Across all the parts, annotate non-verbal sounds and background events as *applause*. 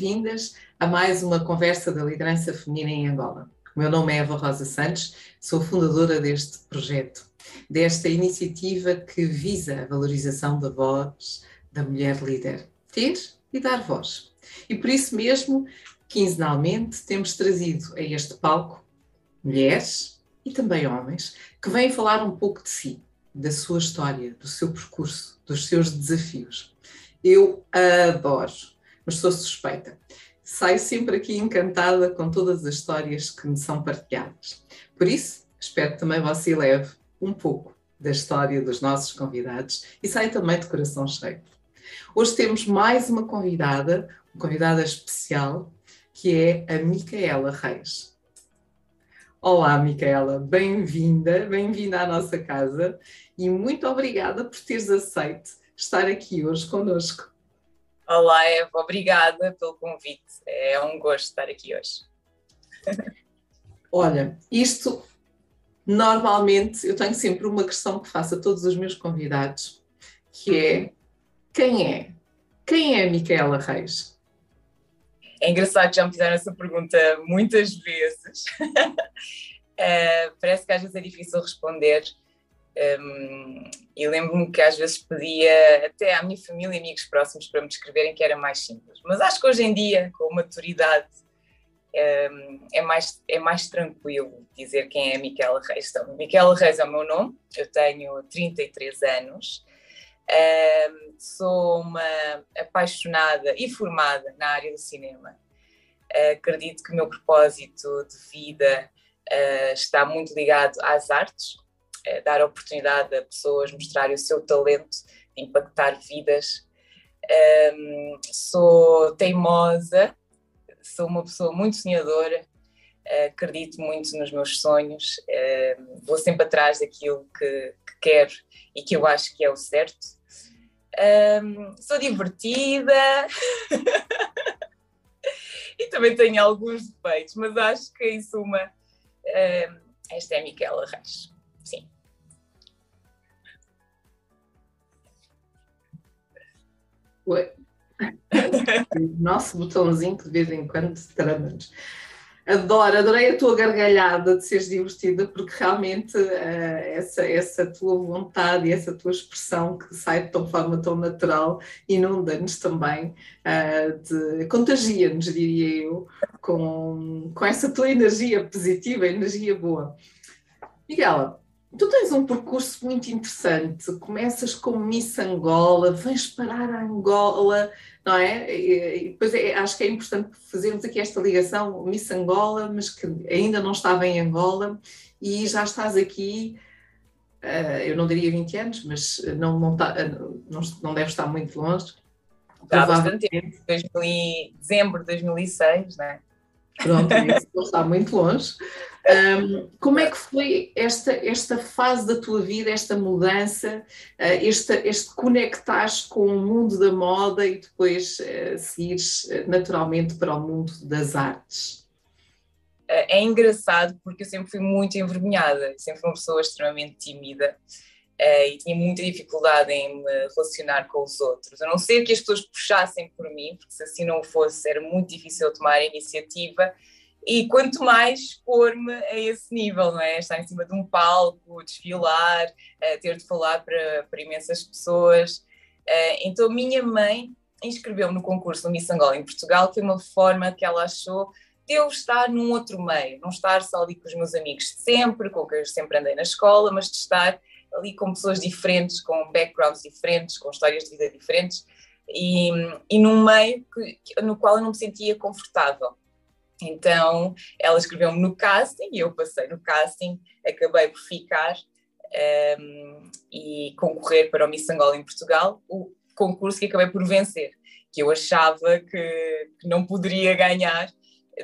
Bem-vindas a mais uma conversa da liderança feminina em Angola. O meu nome é Eva Rosa Santos, sou fundadora deste projeto, desta iniciativa que visa a valorização da voz da mulher líder, ter e dar voz. E por isso mesmo, quinzenalmente, temos trazido a este palco mulheres e também homens que vêm falar um pouco de si, da sua história, do seu percurso, dos seus desafios. Eu adoro, mas sou suspeita. Saio sempre aqui encantada com todas as histórias que me são partilhadas. Por isso, espero que também você leve um pouco da história dos nossos convidados e saia também de coração cheio. Hoje temos mais uma convidada, uma convidada especial, que é a Micaela Reis. Olá, Micaela, bem-vinda, bem-vinda à nossa casa e muito obrigada por teres aceito estar aqui hoje conosco. Olá, Eva, obrigada pelo convite. É um gosto estar aqui hoje. Olha, isto normalmente eu tenho sempre uma questão que faço a todos os meus convidados, que é quem é? Quem é a Micaela Reis? É engraçado que já me fizeram essa pergunta muitas vezes. uh, *laughs* parece que às vezes é difícil responder. Um, e lembro-me que às vezes pedia até à minha família e amigos próximos para me descreverem que era mais simples. Mas acho que hoje em dia, com maturidade, um, é, mais, é mais tranquilo dizer quem é a Miquela Reis. Então, Miquela Reis é o meu nome, eu tenho 33 anos, um, sou uma apaixonada e formada na área do cinema. Acredito que o meu propósito de vida uh, está muito ligado às artes, uh, dar oportunidade a pessoas mostrarem o seu talento, impactar vidas. Um, sou teimosa, sou uma pessoa muito sonhadora, acredito muito nos meus sonhos, vou sempre atrás daquilo que, que quero e que eu acho que é o certo um, sou divertida *laughs* e também tenho alguns defeitos, mas acho que em suma, um, esta é a Miquela Reis. Oi. *laughs* Nosso botãozinho que de vez em quando se trama-nos. Adoro, adorei a tua gargalhada de seres divertida, porque realmente uh, essa, essa tua vontade e essa tua expressão que sai de tão forma tão natural inunda-nos também, uh, contagia-nos, diria eu, com, com essa tua energia positiva, energia boa. Miguela, tu tens um percurso muito interessante. Começas como Miss Angola, vens parar a Angola não é? E, depois é, acho que é importante fazermos aqui esta ligação Miss Angola, mas que ainda não estava em Angola e já estás aqui, uh, eu não diria 20 anos, mas não, não, tá, não, não deve estar muito longe. Há bastante tempo, 2000, dezembro de 2006, não é? Pronto, isso não está muito longe. Um, como é que foi esta, esta fase da tua vida, esta mudança, uh, este, este conectar com o mundo da moda e depois uh, seguires uh, naturalmente para o mundo das artes? É engraçado porque eu sempre fui muito envergonhada, sempre uma pessoa extremamente tímida e tinha muita dificuldade em me relacionar com os outros. A não ser que as pessoas puxassem por mim, porque se assim não fosse, era muito difícil eu tomar a iniciativa e quanto mais pôr-me a esse nível, não é? Estar em cima de um palco, desfilar, uh, ter de falar para, para imensas pessoas. Uh, então, minha mãe inscreveu-me no concurso do Miss Angola em Portugal, que foi uma forma que ela achou de eu estar num outro meio, não estar só ali com os meus amigos sempre, com que eu sempre andei na escola, mas de estar ali com pessoas diferentes, com backgrounds diferentes, com histórias de vida diferentes, e, e num meio que, no qual eu não me sentia confortável. Então, ela escreveu-me no casting e eu passei no casting, acabei por ficar um, ehm, e concorrer para o Miss Angola em Portugal, o concurso que acabei por vencer, que eu achava que, que não poderia ganhar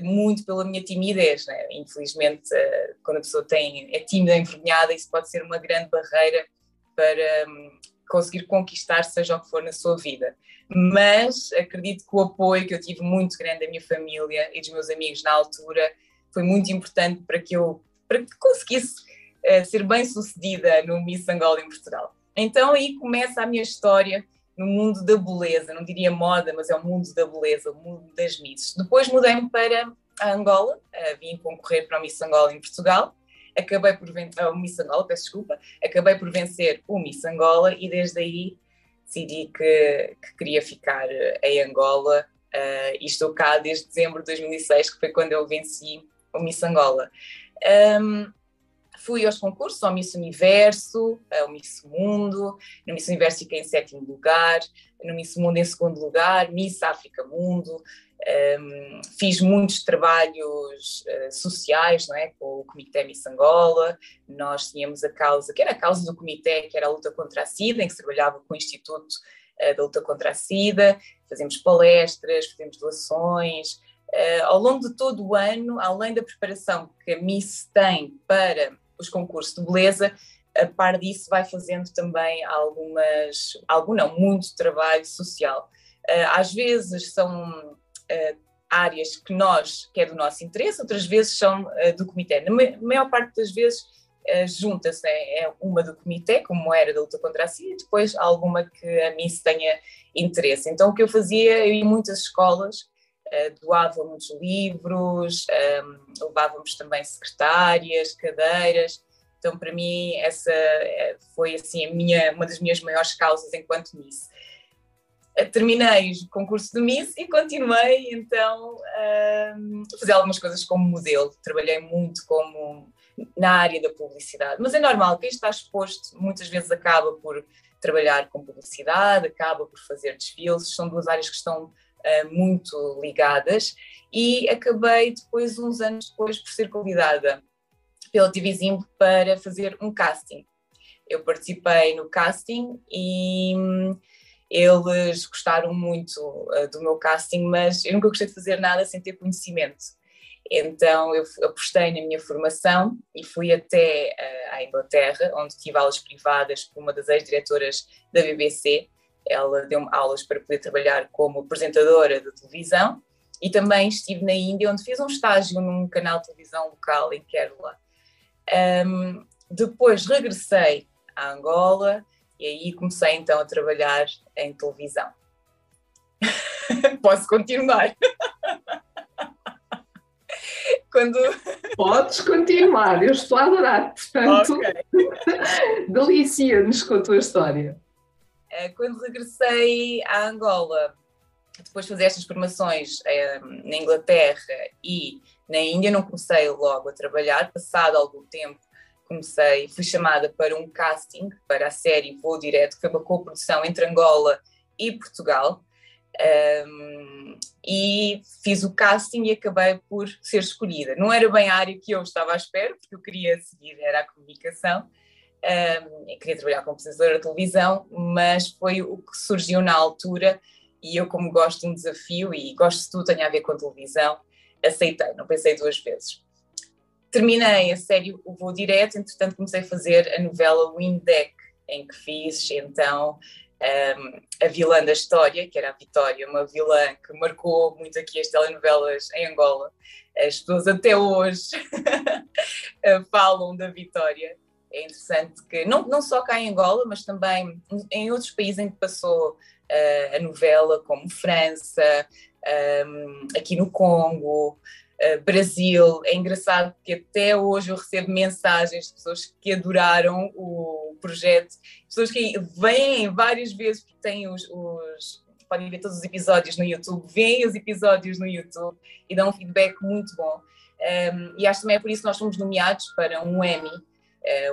muito pela minha timidez, né? infelizmente eh, quando a pessoa tem, é tímida, envergonhada, isso pode ser uma grande barreira para um, conseguir conquistar seja o que for na sua vida mas acredito que o apoio que eu tive muito grande da minha família e dos meus amigos na altura foi muito importante para que eu para que conseguisse uh, ser bem sucedida no Miss Angola em Portugal. Então aí começa a minha história no mundo da beleza, não diria moda, mas é o mundo da beleza, o mundo das misses. Depois mudei-me para a Angola, uh, vim concorrer para o Miss Angola em Portugal, acabei por vencer, uh, o Miss Angola, peço desculpa, acabei por vencer o Miss Angola e desde aí decidi que, que queria ficar em Angola uh, e estou cá desde dezembro de 2006, que foi quando eu venci o Miss Angola. Um, fui aos concursos, ao Miss Universo, ao Miss Mundo, no Miss Universo fiquei em sétimo lugar, no Miss Mundo em segundo lugar, Miss África Mundo, um, fiz muitos trabalhos uh, sociais não é? com o Comitê Miss Angola, nós tínhamos a causa, que era a causa do Comitê, que era a luta contra a SIDA, em que se trabalhava com o Instituto uh, da Luta contra a SIDA, fazemos palestras, fazemos doações, uh, ao longo de todo o ano, além da preparação que a Miss tem para os concursos de beleza, a par disso vai fazendo também algumas, algum não, muito trabalho social. Uh, às vezes são uh, áreas que nós, que é do nosso interesse, outras vezes são uh, do comitê. Na maior parte das vezes junta-se, é, é, uma do comitê, como era da luta contra a SIDA, e depois alguma que a mim se tenha interesse. Então o que eu fazia, eu ia em muitas escolas, Uh, doava muitos livros, um, levávamos também secretárias, cadeiras. Então, para mim, essa eh, foi assim a minha, uma das minhas maiores causas enquanto Miss. Eh, terminei o concurso de Miss e continuei então a fazer algumas coisas como modelo. Trabalhei muito como na área da publicidade, mas é normal, quem está exposto muitas vezes acaba por trabalhar com publicidade, acaba por fazer desfiles, são duas áreas que estão muito ligadas e acabei depois, uns anos depois, por ser convidada pela TVzinho para fazer um casting. Eu participei no casting e hum, eles gostaram muito uh, do meu casting, mas eu nunca gostei de fazer nada sem ter conhecimento. Então eu apostei na minha formação e fui até uh, à Inglaterra, onde tive aulas privadas com uma das ex-diretoras da BBC. Ela deu-me aulas para poder trabalhar como apresentadora de televisão e também estive na Índia, onde fiz um estágio num canal de televisão local em Kerala. Um, depois regressei à Angola e aí comecei então a trabalhar em televisão. *laughs* Posso continuar? *laughs* Quando... Podes continuar, eu estou a adorar. Portanto, okay. *laughs* delicia-nos com a tua história. Eh, quando regressei à Angola, depois de fazer estas formações eh, na Inglaterra e na Índia, não comecei logo a trabalhar, passado algum tempo comecei, fui chamada para um casting para a série Voo Direto, que foi uma coprodução entre Angola e Portugal. Um, e fiz o casting e acabei por ser escolhida. Não era bem a área que eu estava à espera, porque eu queria seguir, era a comunicação, um, queria trabalhar como apresentadora de televisão, mas foi o que surgiu na altura e eu, como gosto de um desafio e gosto de tudo tem a ver com televisão, aceitei, não pensei duas vezes. Terminei a série O Voo Direto, entretanto comecei a fazer a novela Windeck, em que fiz então um, a vilã da história, que era a Vitória, uma vilã que marcou muito aqui as telenovelas em Angola. As pessoas até hoje *laughs* falam da Vitória. É interessante que, não, não só cá em Angola, mas também em outros países em que passou uh, a novela, como França, um, aqui no Congo, uh, Brasil. É engraçado que até hoje eu recebo mensagens de pessoas que adoraram o projeto, pessoas que vêm várias vezes porque têm os, os podem ver todos os episódios no YouTube, veem os episódios no YouTube e dão um feedback muito bom. Um, e acho também é por isso que nós fomos nomeados para um Emmy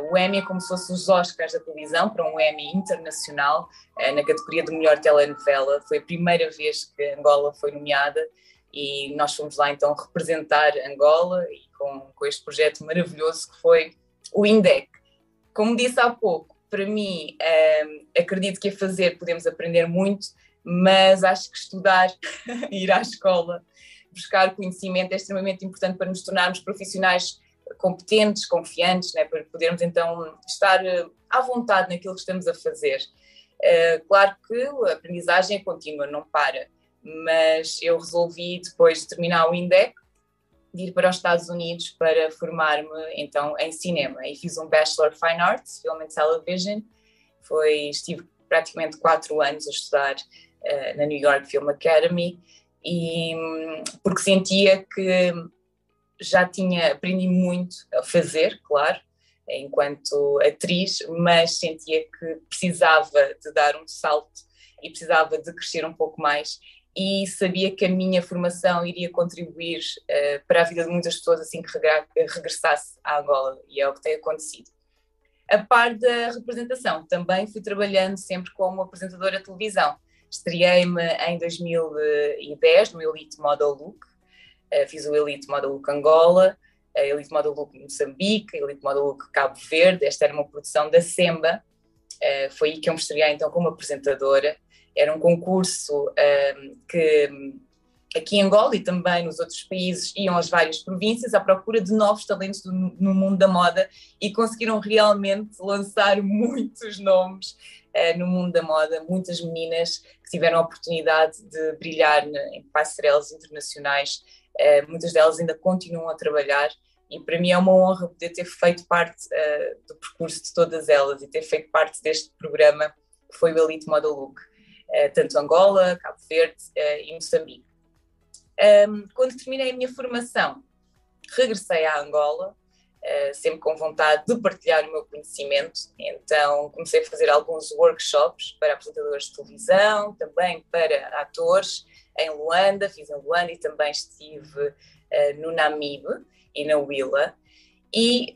o Emmy é como se fosse os Oscars da televisão, para um Emmy internacional, uh, na categoria de melhor telenovela. Foi a primeira vez que Angola foi nomeada e nós fomos lá então representar Angola e com, com este projeto maravilhoso que foi o INDEC. Como disse há pouco, para mim, um, eh, acredito que a fazer podemos aprender muito, mas acho que estudar, *laughs* ir à escola, buscar conhecimento é extremamente importante para nos tornarmos profissionais competentes, confiantes, né, para podermos então estar eh, à vontade naquilo que estamos a fazer. Uh, claro que a aprendizagem é contínua, não para, mas eu resolvi, depois de terminar o INDEC, de ir para os Estados Unidos para formar-me então em cinema e fiz um Bachelor Fine Arts, Film and Television. Foi, estive praticamente quatro anos a estudar uh, na New York Film Academy, e hum, porque sentia que já tinha aprendido muito a fazer, claro, enquanto atriz, mas sentia que precisava de dar um salto e precisava de crescer um pouco mais e sabia que a minha formação iria contribuir uh, para a vida de muitas pessoas assim que regressasse à Angola e é o que tem acontecido. A par da representação, também fui trabalhando sempre como apresentadora de televisão. Estreiei-me em 2010 no Elite Model Look, fiz o Elite Model Look Angola, a Elite Model Look Moçambique, Elite Model Look Cabo Verde, esta era uma produção da SEMBA, uh, foi aí que eu me estreiei então como apresentadora. Era um concurso um, que aqui em Angola e também nos outros países iam às várias províncias à procura de novos talentos no mundo da moda e conseguiram realmente lançar muitos nomes no mundo da moda, muitas meninas que tiveram a oportunidade de brilhar em passarelas internacionais, muitas delas ainda continuam a trabalhar e para mim é uma honra poder ter feito parte uh, do percurso de todas elas e ter feito parte deste programa que foi o Elite Model Look. Eh, tanto Angola, Cabo Verde eh, e Moçambique. quando terminei a minha formação, regressei à Angola, eh, sempre com vontade de partilhar o meu conhecimento, então comecei a fazer alguns workshops para apresentadores de televisão, também para atores, em Luanda, fiz em Luanda e também estive no Namibe e na Willa. E,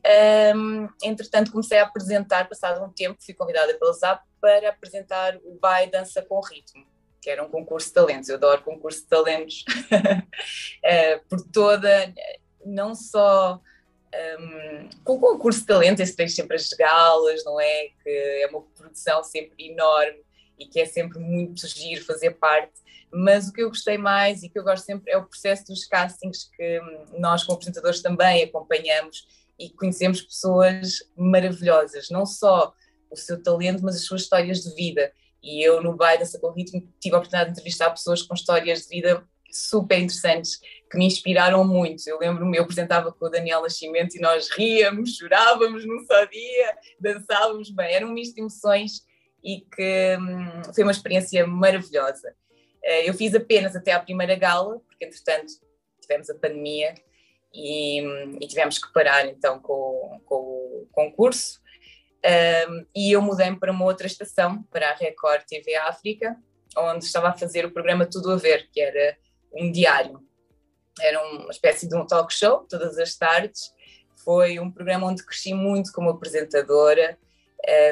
um, entretanto, comecei a apresentar, passado um tempo, fui convidada pela ZAP para apresentar o Bai Dança com Ritmo, que era um concurso de talentos. Eu adoro concurso de talentos uh, *laughs* por toda, não só um, com o concurso de talentos, esse tem sempre as galas, não é? Que é uma produção sempre enorme e que é sempre muito giro fazer parte. Mas o que eu gostei mais e que eu gosto sempre é o processo dos castings que nós, como apresentadores, também acompanhamos e conhecemos pessoas maravilhosas, não só o seu talento, mas as suas histórias de vida. E eu, no Baile Dança com tive a oportunidade de entrevistar pessoas com histórias de vida super interessantes, que me inspiraram muito. Eu lembro-me, eu apresentava com o Daniel Nascimento e nós ríamos, chorávamos num só dia, dançávamos bem. Era um misto de emoções e que hum, foi uma experiência maravilhosa. Eh, eu fiz apenas até à primeira gala, porque entretanto tivemos a pandemia e, e tivemos que parar então com, com o concurso. Um, e eu mudei-me para uma outra estação, para a Record TV África, onde estava a fazer o programa Tudo a Ver, que era um diário. Era uma espécie de um talk show, todas as tardes. Foi um programa onde cresci muito como apresentadora,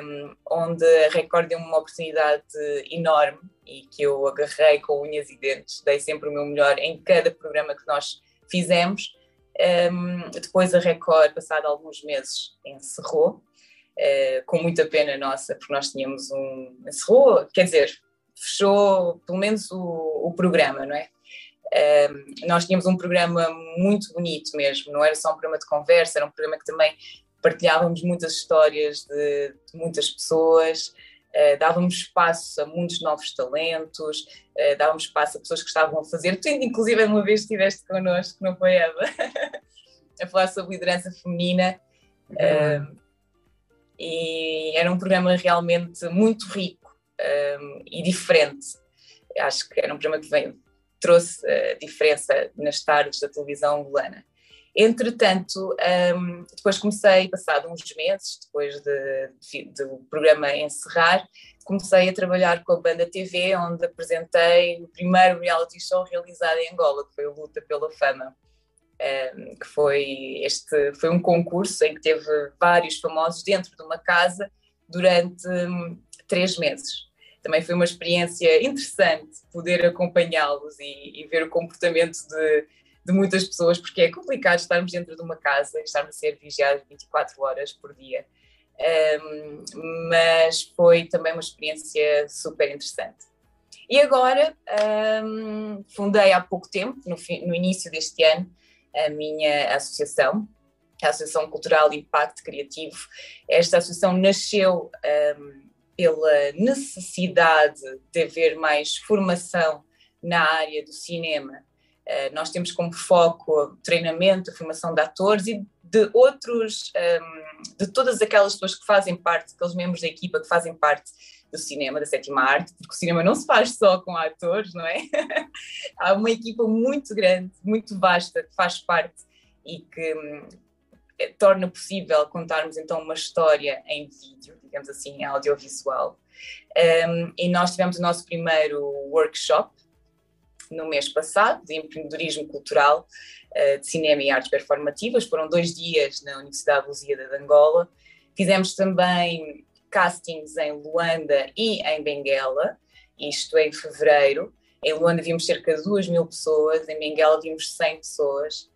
um, onde a Record deu-me uma oportunidade enorme e que eu agarrei com unhas e dentes. Dei sempre o meu melhor em cada programa que nós fizemos. Um, depois a Record, passado alguns meses, encerrou, uh, com muita pena nossa, porque nós tínhamos um. encerrou, quer dizer, fechou pelo menos o, o programa, não é? Um, nós tínhamos um programa muito bonito mesmo, não era só um programa de conversa, era um programa que também partilhávamos muitas histórias de, de muitas pessoas, uh, dávamos espaço a muitos novos talentos, uh, dávamos espaço a pessoas que estavam a fazer. Tu, inclusive, uma vez estiveste connosco, não foi, Eva? *laughs* a falar sobre liderança feminina. Uh, e era um programa realmente muito rico e diferente. Acho que era um programa que veio, trouxe a diferença nas tardes da televisão angolana. Entretanto, um, depois comecei, passado uns meses, depois do de, de, programa encerrar, comecei a trabalhar com a Banda TV, onde apresentei o primeiro reality show realizado em Angola, que foi o Luta pela Fama. Um, que foi este foi um concurso em que teve vários famosos dentro de uma casa durante um, três meses. Também foi uma experiência interessante poder acompanhá-los e, e ver o comportamento de, de muitas pessoas, porque é complicado estarmos dentro de uma casa e estarmos a ser vigiados 24 horas por dia. Um, mas foi também uma experiência super interessante. E agora, um, fundei há pouco tempo, no, no, início deste ano, a minha associação, a Associação Cultural Impacto Criativo. Esta associação nasceu um, pela necessidade de haver mais formação na área do cinema nós temos como foco treinamento, formação de atores e de outros, um, de todas aquelas pessoas que fazem parte, aqueles membros da equipa que fazem parte do cinema, da sétima arte, porque o cinema não se faz só com atores, não é? *laughs* Há uma equipa muito grande, muito vasta, que faz parte e que um, torna possível contarmos então uma história em vídeo, digamos assim, audiovisual. Um, e nós tivemos o nosso primeiro workshop no mês passado, de empreendedorismo cultural, uh, de cinema e artes performativas. Foram dois dias na Universidade Lusíada de Angola. Fizemos também castings em Luanda e em Benguela, isto em fevereiro. Em Luanda vimos cerca de 2 mil pessoas, em Benguela vimos 100 pessoas,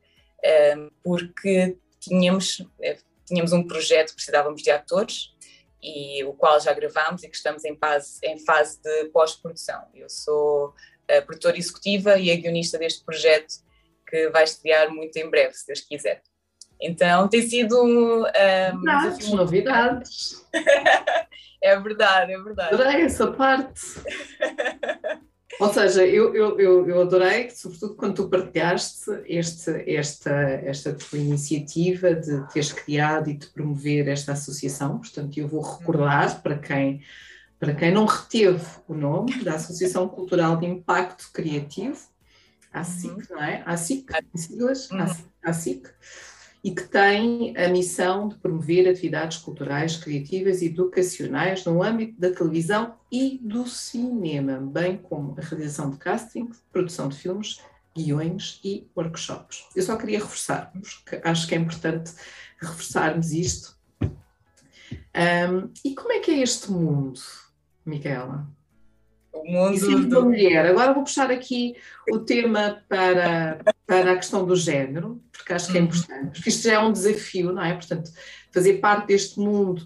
um, porque tínhamos, eh, tínhamos um projeto, precisávamos de atores, e o qual já gravámos e que estamos em fase, em fase de pós-produção. Eu sou a produtora executiva e a guionista deste projeto que vai estrear muito em breve, se Deus quiser. Então tem sido um, desafio. novidades. *laughs* é verdade, é verdade. Adorei essa parte. Ou seja, eu, eu, eu, eu adorei, sobretudo quando tu partilhaste este, esta, esta tua iniciativa de teres criado e de promover esta associação. Portanto, eu vou recordar para quem, para quem não reteve o nome da Associação Cultural de Impacto Criativo, a SIC, uhum. não é? A SIC, em siglas, uhum. a SIC e que tem a missão de promover atividades culturais, criativas e educacionais no âmbito da televisão e do cinema, bem como a realização de casting, produção de filmes, guiões e workshops. Eu só queria reforçar, porque acho que é importante reforçarmos isto. Um, e como é que é este mundo, Micaela? O mundo e do... mulher. Agora vou puxar aqui o tema para, para a questão do género, porque acho que é uhum. importante, porque isto já é um desafio, não é? Portanto, fazer parte deste mundo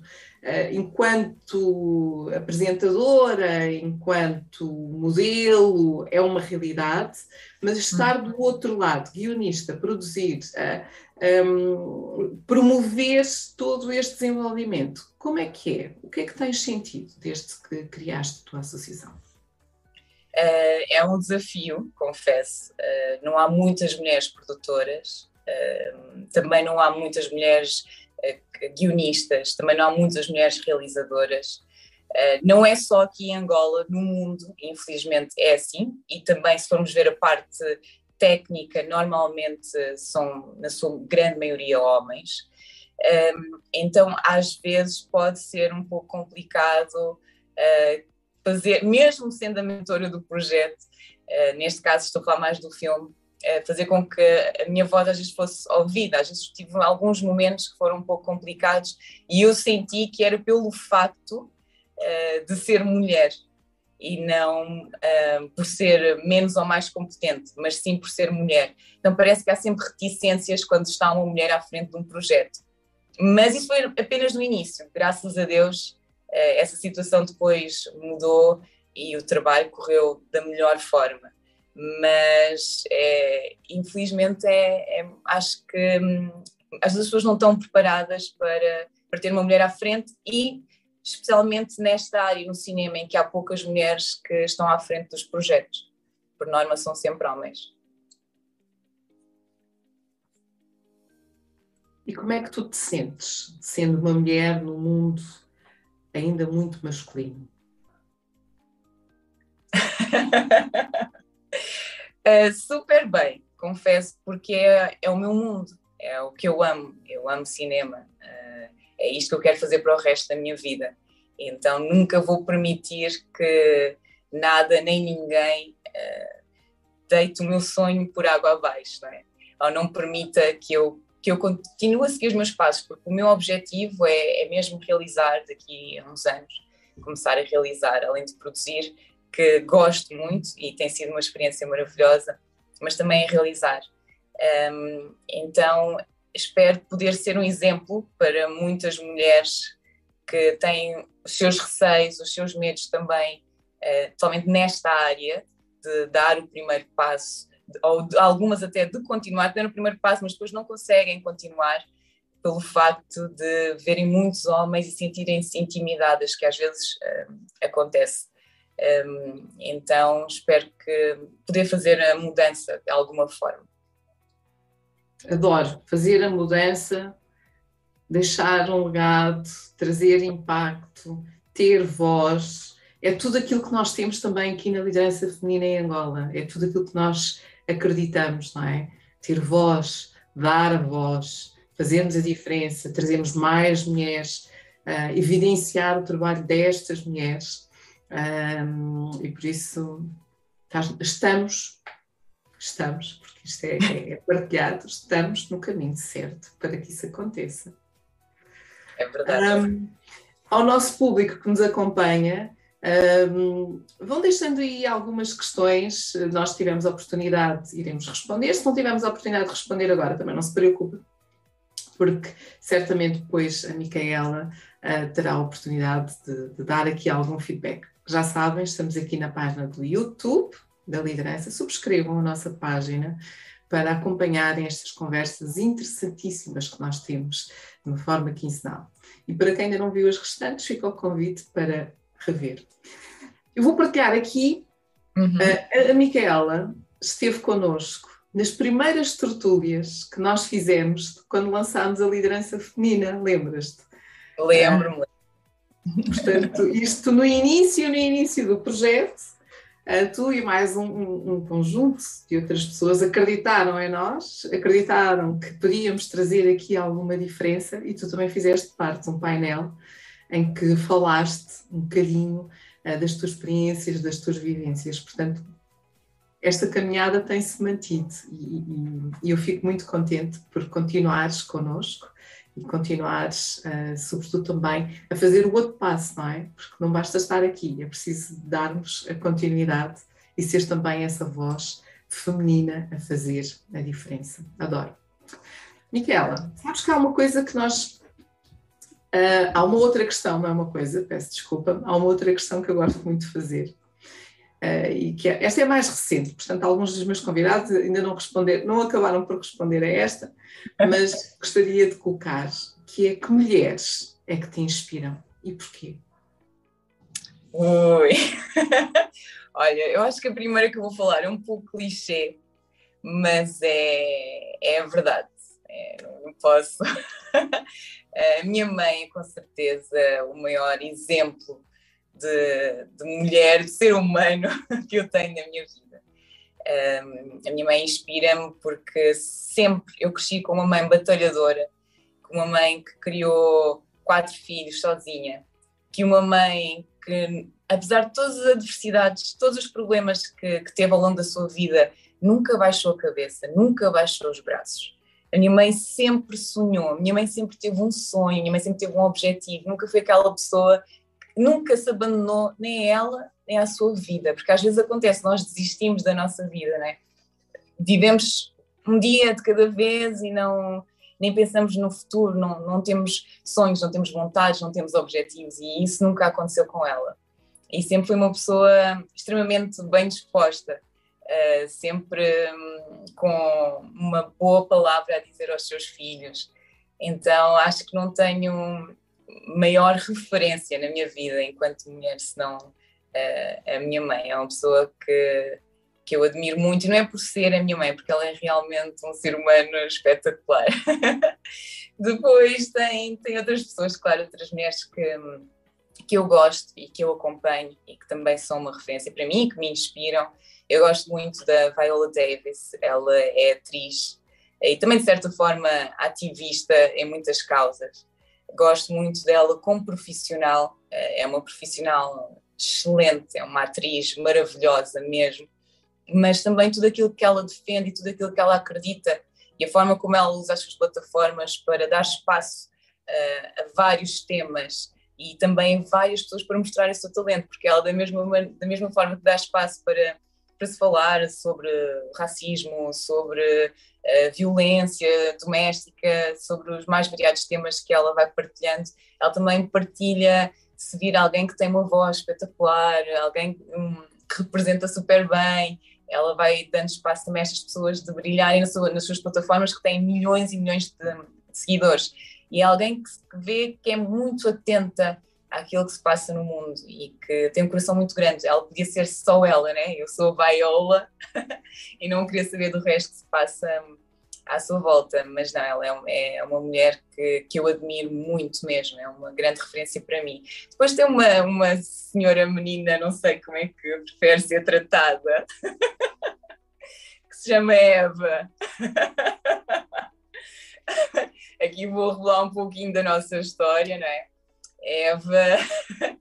uh, enquanto apresentadora, enquanto modelo, é uma realidade, mas estar do outro lado, guionista, produzir, eh, um, promover todo este desenvolvimento, como é que é? O que é que tens sentido desde que criaste a tua associação? Uh, é um desafio, confesso. Uh, não há muitas mulheres produtoras, uh, também não há muitas mulheres guionistas, também não há muitas mulheres realizadoras. não é só aqui em Angola, no mundo, infelizmente é assim, e também se formos ver a parte técnica, normalmente são, na sua grande maioria, homens. então, às vezes, pode ser um pouco complicado fazer, mesmo sendo a mentora do projeto, uh, neste caso estou a falar mais do filme, uh, fazer com que a minha voz às vezes fosse ouvida. Às vezes tive alguns momentos que foram um pouco complicados e eu senti que era pelo facto uh, de ser mulher e não por ser menos ou mais competente, mas sim por ser mulher. Então parece que há sempre reticências quando está uma mulher à frente de um projeto. Mas isso foi apenas no início, graças a Deus eh, essa situação depois mudou e o trabalho correu da melhor forma. Mas, é, infelizmente, é, é, acho que hum, as pessoas não estão preparadas para, para ter uma mulher à frente e, especialmente nesta área, no cinema, em que há poucas mulheres que estão à frente dos projetos. Por norma, são sempre homens. E como é que tu te sentes sendo uma mulher no mundo ainda muito masculino? uh, *laughs* super bem, confesso, porque é, é, o meu mundo, é o que eu amo. Eu amo cinema, uh, é isto que eu quero fazer para o resto da minha vida. Então nunca vou permitir que nada nem ninguém uh, deite o meu sonho por água abaixo, não é? ou não permita que eu que eu continuo a seguir os meus passos, porque o meu objetivo é, é mesmo realizar daqui a uns anos, começar a realizar, além de produzir, que gosto muito e tem sido uma experiência maravilhosa, mas também a realizar. Um, então, espero poder ser um exemplo para muitas mulheres que têm os seus receios, os seus medos também, uh, totalmente nesta área, de dar o primeiro passo, ou algumas até de continuar, deram o primeiro passo, mas depois não conseguem continuar pelo facto de verem muitos homens e sentirem-se intimidadas, que às vezes uh, acontece. Um, então espero que poder fazer a mudança de alguma forma. Adoro fazer a mudança, deixar um legado, trazer impacto, ter voz. É tudo aquilo que nós temos também aqui na liderança feminina em Angola. É tudo aquilo que nós acreditamos, não é? Ter voz, dar a voz, fazermos a diferença, trazermos mais mulheres, uh, evidenciar o trabalho destas mulheres. Um, e por isso estamos, estamos, porque isto é, é, é partilhado, estamos no caminho certo para que isso aconteça. É verdade. Um, ao nosso público que nos acompanha, um, vão deixando aí algumas questões, nós tivemos a oportunidade, iremos responder. Se não tivermos a oportunidade de responder agora, também não se preocupe, porque certamente depois a Micaela uh, terá a oportunidade de, de, dar aqui algum feedback. Já sabem, estamos aqui na página do YouTube da Liderança. Subscrevam a nossa página para acompanharem estas conversas interessantíssimas que nós temos de uma forma quinzenal. E para quem ainda não viu as restantes, fica o convite para rever. Eu vou partilhar aqui. Uhum. A, a Micaela esteve connosco nas primeiras tertúlias que nós fizemos quando lançámos a liderança feminina, lembras-te? Lembro-me. portanto, isto no início, no início do projeto, tu e mais um, um, um, conjunto de outras pessoas acreditaram em nós, acreditaram que podíamos trazer aqui alguma diferença e tu também fizeste parte de um painel em que falaste um bocadinho uh, das tuas experiências, das tuas vivências. Portanto, esta caminhada tem-se mantido e, e, e, eu fico muito contente por continuares connosco e continuares, uh, sobretudo também, a fazer o outro passo, não é? Porque não basta estar aqui, é preciso darmos a continuidade e ser também essa voz feminina a fazer a diferença. Adoro. Miquela, sabes que há uma coisa que nós. Uh, há uma outra questão, não é uma coisa, peço desculpa, há uma outra questão que eu gosto muito de fazer, Uh, e que é, esta é mais recente, portanto, alguns dos meus convidados ainda não responderam, não acabaram por responder a esta, mas *laughs* gostaria de colocar que é que mulheres é que te inspiram e porquê? Ui! *laughs* Olha, eu acho que a primeira que eu vou falar é um pouco clichê, mas é, é a verdade. É, não posso. *laughs* a minha mãe é com certeza o maior exemplo de, de mulher, de ser humano *laughs* que eu tenho na minha vida. Um, a minha mãe inspira-me porque sempre eu cresci com uma mãe batalhadora, com uma mãe que criou quatro filhos sozinha, que uma mãe que, apesar de todas as adversidades, todos os problemas que, que teve ao longo da sua vida, nunca baixou a cabeça, nunca baixou os braços. A minha mãe sempre sonhou, a minha mãe sempre teve um sonho, a minha mãe sempre teve um objetivo, nunca foi aquela pessoa nunca se abandonou nem ela nem a sua vida, porque às vezes acontece, nós desistimos da nossa vida, né? Vivemos um dia de cada vez e não nem pensamos no futuro, não, não temos sonhos, não temos vontades, não temos objetivos e isso nunca aconteceu com ela. E sempre foi uma pessoa extremamente bem disposta, uh, sempre um, com uma boa palavra a dizer aos seus filhos. Então acho que não tenho maior referência na minha vida enquanto mulher, senão uh, a minha mãe. É uma pessoa que, que eu admiro muito, e não é por ser a minha mãe, porque ela é realmente um ser humano espetacular. *laughs* Depois tem, tem outras pessoas, claro, outras mulheres que, que eu gosto e que eu acompanho e que também são uma referência para mim e que me inspiram. Eu gosto muito da Viola Davis, ela é atriz e também, de certa forma, ativista em muitas causas gosto muito dela como profissional, eh, é uma profissional excelente, é uma atriz maravilhosa mesmo, mas também tudo aquilo que ela defende e tudo aquilo que ela acredita e a forma como ela usa as suas plataformas para dar espaço uh, a vários temas e também várias pessoas para mostrar o seu talento, porque ela da mesma, da mesma forma que dá espaço para, para se falar sobre racismo, sobre violência doméstica, sobre os mais variados temas que ela vai partilhando. Ela também partilha se vir alguém que tem uma voz espetacular, alguém um, que representa super bem. Ela vai dando espaço também a estas pessoas de brilharem nas suas, nas suas plataformas que têm milhões e milhões de, de seguidores. E é alguém que vê que é muito atenta àquilo que se passa no mundo e que tem um coração muito grande. Ela podia ser só ela, né? Eu sou a Viola *laughs* e não queria saber do resto que se passa à sua volta, mas não, ela é, é uma mulher que, que eu admiro muito mesmo, é uma grande referência para mim. Depois tem uma, uma senhora menina, não sei como é que prefere ser tratada, *laughs* que se chama Eva. *laughs* Aqui vou revelar um pouquinho da nossa história, não é? Eva, *laughs*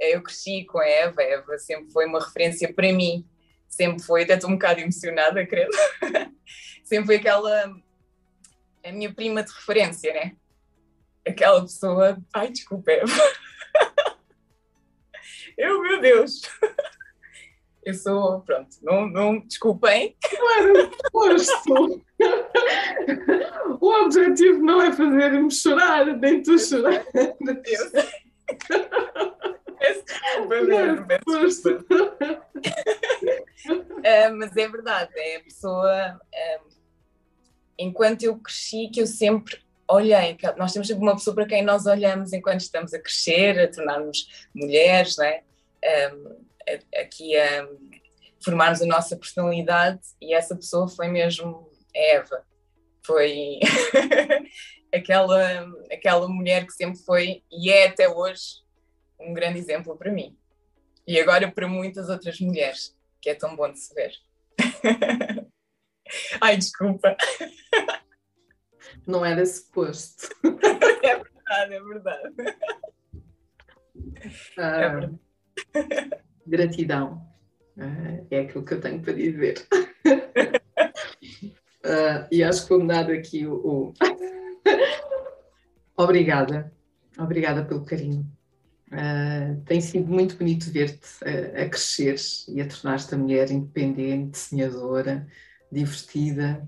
eu cresci com a Eva, a Eva sempre foi uma referência para mim, sempre foi, até estou um bocado emocionada, credo *laughs* sempre foi aquela a minha prima de referência, né? Aquela pessoa, ai, desculpa, Eva. *laughs* Eu, meu Deus. Eu sou, pronto, não, não desculpem. Não era suposto. O objetivo não é fazer-me chorar, nem tu chorar. Deus. Peço desculpa mesmo, peço desculpa. uh, mas é verdade, é a pessoa. Uh, enquanto eu cresci, que eu sempre olhei, nós temos sempre uma pessoa para quem nós olhamos enquanto estamos a crescer, a tornarmos mulheres, né? Um, aqui a formarmos a nossa personalidade e essa pessoa foi mesmo Eva. Foi *laughs* aquela, aquela mulher que sempre foi e é até hoje um grande exemplo para mim. E agora para muitas outras mulheres, que é tão bom de se ver. *laughs* Ai, desculpa. Não era suposto. *laughs* É verdade, é verdade. Ah, é verdade. Gratidão. Ah, é aquilo que eu tenho para dizer. Ah, e acho que vou-me dar aqui o. o... *laughs* Obrigada. Obrigada pelo carinho. Uh, tem sido muito bonito ver-te a, a crescer e a tornar-te a mulher independente, sonhadora, divertida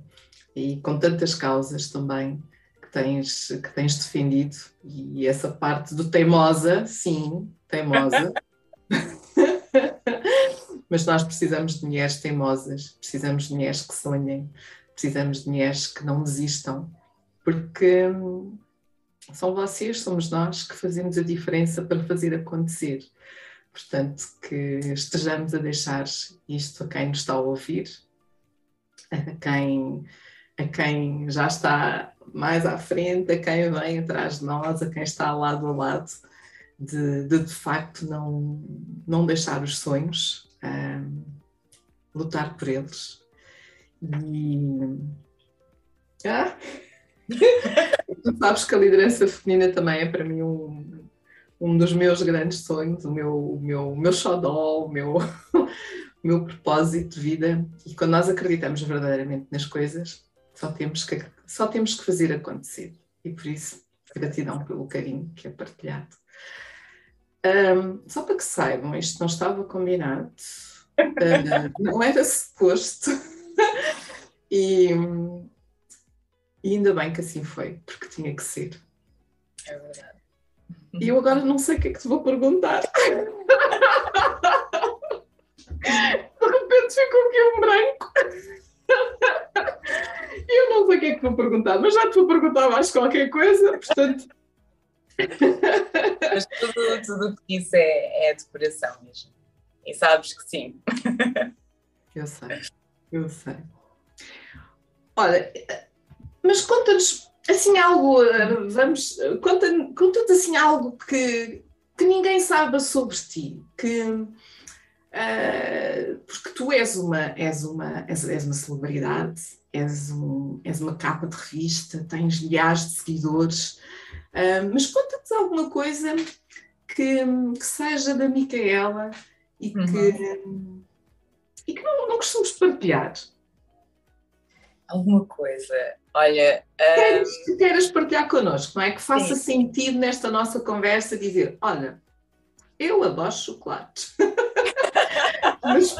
e com tantas causas também que tens, que tens defendido. E essa parte do teimosa, sim, teimosa. *laughs* *laughs* Mas nós precisamos de mulheres teimosas, precisamos de mulheres que sonhem, precisamos de mulheres que não desistam, porque hum, são vocês, somos nós que fazemos a diferença para fazer acontecer. Portanto, que estejamos a deixar isto a quem nos está a ouvir, *laughs* a quem, a quem já está mais à frente, a quem vem atrás de nós, a quem está lado a lado, de de, de facto não, não deixar os sonhos, um, lutar por eles. E. Ah! *laughs* tu sabes que a liderança feminina também é para mim um, um dos meus grandes sonhos, o meu, o meu, o meu xodó, o meu, *laughs* o meu propósito de vida. E quando nós acreditamos verdadeiramente nas coisas, só temos que, só temos que fazer acontecer. E por isso, gratidão pelo carinho que é partilhado. Um, só para que saibam, isto não estava combinado, uh, não era suposto. *laughs* e, e ainda bem que assim foi, porque tinha que ser. É verdade. E eu agora não sei o que é que te vou perguntar. De repente ficou aqui um branco. E eu não sei o que é que vou perguntar, mas já te vou perguntar mais qualquer coisa, portanto. Mas tudo, tudo que isso é, é decoração mesmo. E sabes que sim. Eu sei, eu sei. Olha, mas conta-nos assim algo, vamos, conta-nos conta assim algo que, que ninguém saiba sobre ti, que Uh, porque tu és uma, és uma, és, és uma celebridade, és, um, és uma capa de revista, tens milhares de seguidores, uh, mas conta-nos alguma coisa que, que, seja da Micaela e que, uhum. e que não, não costumes partilhar. Alguma coisa, olha. Queres, um... que queiras partilhar connosco, não é? Que faça Sim. sentido nesta nossa conversa dizer: olha, eu adoro chocolate. *laughs* mas,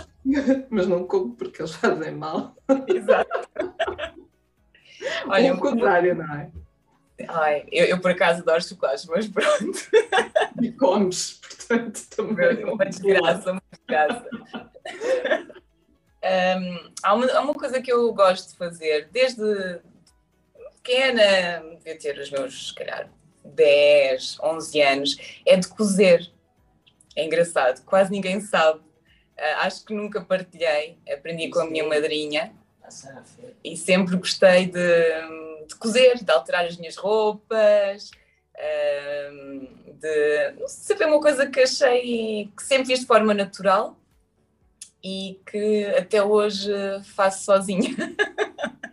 mas não como porque eles fazem mal. Exato. Olha, o contrário, não é? Ai, eu, eu, por acaso adoro chocolates, mas pronto. E comes, portanto, também. Uma desgraça, uma desgraça. *laughs* Um, há, uma, há uma coisa que eu gosto de fazer, desde pequena, devia ter os meus, se calhar, 10, 11 anos, é de cozer. É engraçado, quase ninguém sabe. Uh, acho que nunca partilhei, aprendi com a minha madrinha E sempre gostei de, de cozer, de alterar as minhas roupas, de não sei, saber uma coisa que achei que sempre fiz de forma natural e que até hoje faço sozinha. *laughs*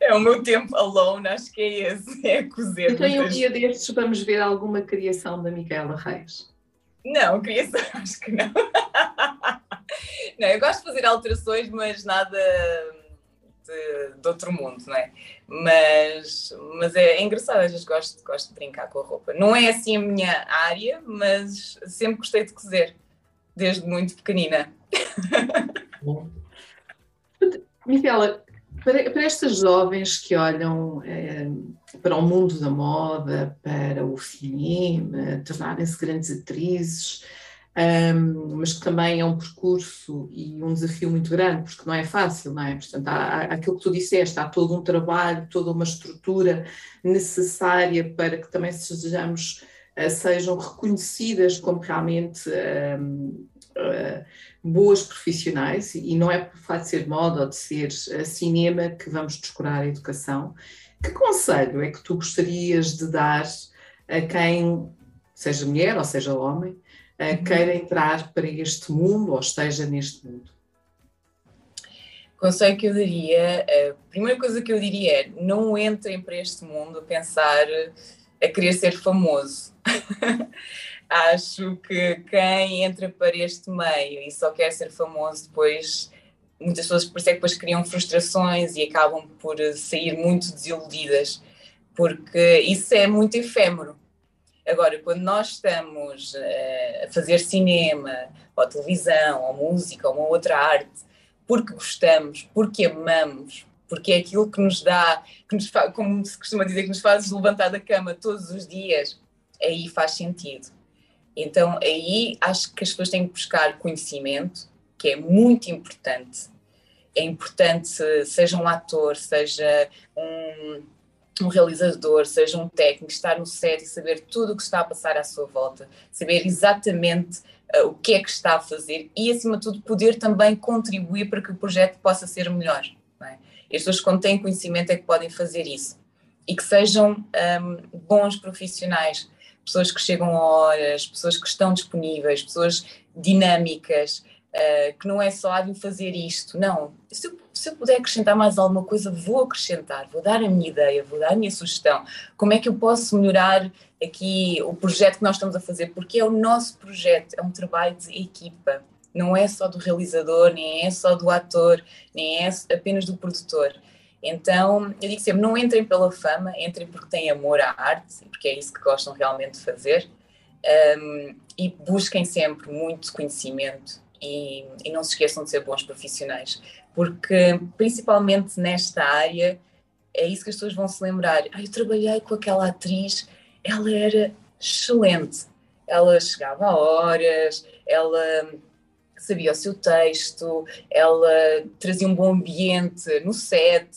é o meu tempo alone, acho que é esse, é cozer. Então, um dia destes, vamos ver alguma criação da Micaela Reis? Não, criação, *laughs* acho que não. *laughs* não, eu gosto de fazer alterações, mas nada de, de, outro mundo, não é? Mas, mas é, é, engraçado, às vezes gosto, gosto de brincar com a roupa. Não é assim a minha área, mas sempre gostei de cozer, desde muito pequenina. Micaela, para, para, estas jovens que olham eh, para o mundo da moda, para o cinema, tornarem-se grandes atrizes, um, mas que também é um percurso e um desafio muito grande, porque não é fácil, não é? Portanto, há, há aquilo que tu disseste, há todo um trabalho, toda uma estrutura necessária para que também sejamos, sejam reconhecidas como realmente uh, ah, boas profissionais, e não é por fato de ser moda ou de ser uh, cinema que vamos descurar a educação. Que conselho é que tu gostarias de dar a quem, seja mulher ou seja homem, uh, queira entrar para este mundo ou esteja neste mundo? Conselho que eu daria, a primeira coisa que eu diria é não entrem para este mundo a pensar a querer ser famoso. *laughs* Acho que quem entra para este meio e só quer ser famoso depois, muitas pessoas por isso é que depois criam frustrações e acabam por sair muito desiludidas, porque isso é muito efêmero. Agora, quando nós estamos uh, a fazer cinema, ou televisão, ou música, ou uma outra arte, porque gostamos, porque amamos, porque é aquilo que nos dá, que nos faz, como se costuma dizer, que nos faz levantar da cama todos os dias, aí faz sentido. Então, aí acho que as pessoas têm que buscar conhecimento, que é muito importante. É importante, seja um ator, seja um um realizador, seja um técnico, estar no set e saber tudo o que está a passar à sua volta, saber exatamente uh, o que é que está a fazer e, acima de tudo, poder também contribuir para que o projeto possa ser melhor. As pessoas, quando têm conhecimento, é que podem fazer isso. E que sejam um, bons profissionais, pessoas que chegam a horas, pessoas que estão disponíveis, pessoas dinâmicas, uh, que não é só ah, de fazer isto. Não, se eu se eu puder acrescentar mais alguma coisa, vou acrescentar, vou dar a minha ideia, vou dar a minha sugestão. Como é que eu posso melhorar aqui o projeto que nós estamos a fazer? Porque é o nosso projeto, é um trabalho de equipa. Não é só do realizador, nem é só do ator, nem é apenas do produtor. Então, eu digo sempre: não entrem pela fama, entrem porque têm amor à arte, porque é isso que gostam realmente de fazer. Um, e busquem sempre muito conhecimento e, e, não se esqueçam de ser bons profissionais porque principalmente nesta área é isso que as pessoas vão se lembrar. Ah, eu trabalhei com aquela atriz, ela era excelente, ela chegava a horas, ela sabia o seu texto, ela trazia um bom ambiente no set.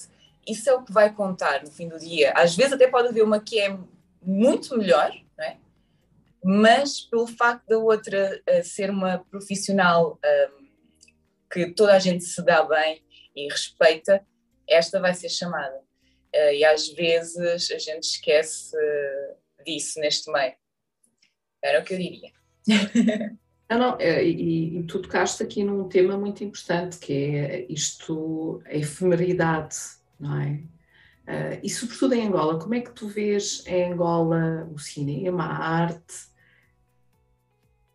Isso é o que vai contar no fim do dia. Às vezes até pode haver uma que é muito melhor, não é? mas pelo facto da outra uh, ser uma profissional um, que toda a gente se dá bem e respeita, esta vai ser chamada. Uh, e às vezes a gente esquece uh, disso neste meio. Era o que eu diria. *laughs* Não, não, é, e, e tu tocaste aqui num tema muito importante, que é isto, a efemeridade, não é? Uh, e sobretudo em Angola, como é que tu vês em Angola o cinema, a arte,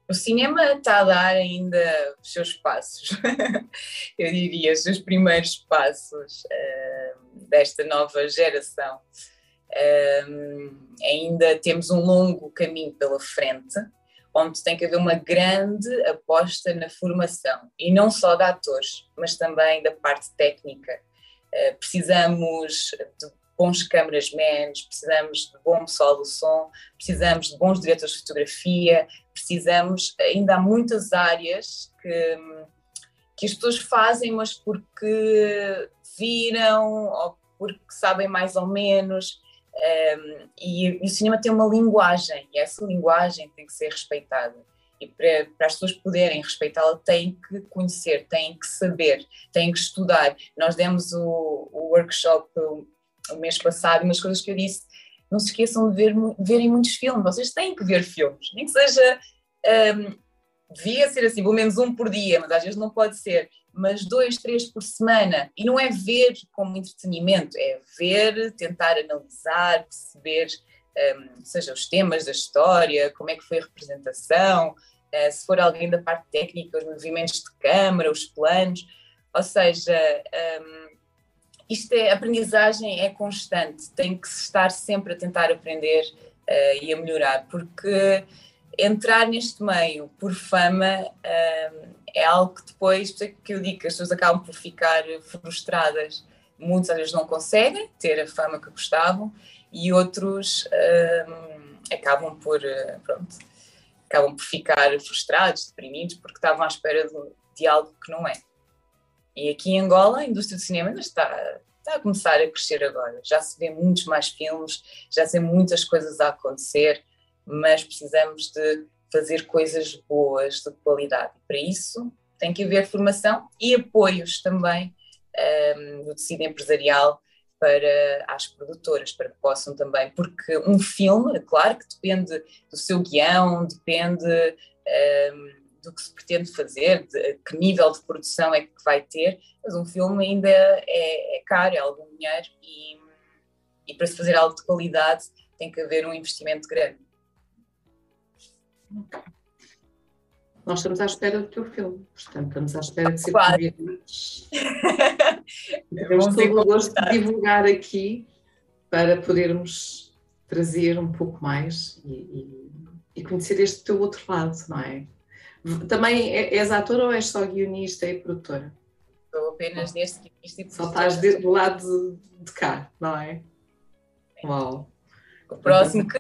o cinema está a dar ainda os seus passos, *laughs* eu diria, os seus primeiros passos uh, desta nova geração. Uh, ainda temos um longo caminho pela frente, onde tem que haver uma grande aposta na formação, e não só de atores, mas também da parte técnica. Uh, precisamos de bons câmaras-mans, precisamos de bom pessoal do som, precisamos de bons diretores de fotografia, precisamos, ainda há muitas áreas que, que as pessoas fazem, mas porque viram ou porque sabem mais ou menos. Um, e, e, o cinema tem uma linguagem, e essa linguagem tem que ser respeitada. e para, para as pessoas poderem respeitá-la, têm que conhecer, têm que saber, têm que estudar. Nós demos o, o workshop o, o mês passado, umas coisas que eu disse, não se esqueçam de ver, verem muitos filmes, vocês têm que ver filmes, nem que seja, um, devia ser assim, pelo menos um por dia, mas às vezes não pode ser, mas dois, três por semana, e não é ver como entretenimento, é ver, tentar analisar, perceber um, seja os temas da história, como é que foi a representação, uh, se for alguém da parte técnica, os movimentos de câmara, os planos, ou seja, um, isto é, aprendizagem é constante, tem que estar sempre a tentar aprender uh, e a melhorar, porque entrar neste meio por fama uh, é algo que depois, é que eu digo que as pessoas acabam por ficar frustradas, muitas vezes não conseguem ter a fama que gostavam e outros um, acabam por, eh, pronto, acabam por ficar frustrados, deprimidos, porque estavam à espera de, de algo que não é. E aqui em Angola, a indústria do cinema ainda está, está a começar a crescer agora. Já se vê muitos mais filmes, já se vê muitas coisas a acontecer, mas precisamos de fazer coisas boas, de qualidade. Para isso tem que haver formação e apoios também um, do tecido empresarial para as produtoras, para que possam também, porque um filme, claro que depende do seu guião, depende um, do que se pretende fazer, de que nível de produção é que vai ter, mas um filme ainda é, é caro, é algum dinheiro e, e para se fazer algo de qualidade tem que haver um investimento grande. Nós estamos à espera do teu filme, portanto, estamos à espera de ser convidados. *laughs* Temos todo o gosto de divulgar aqui para podermos trazer um pouco mais e, e, e, conhecer este teu outro lado, não é? Também é, és ator ou és só guionista e produtora? Estou apenas neste guionista e Só estás do lado de, de, cá, não é? Uau! O próximo que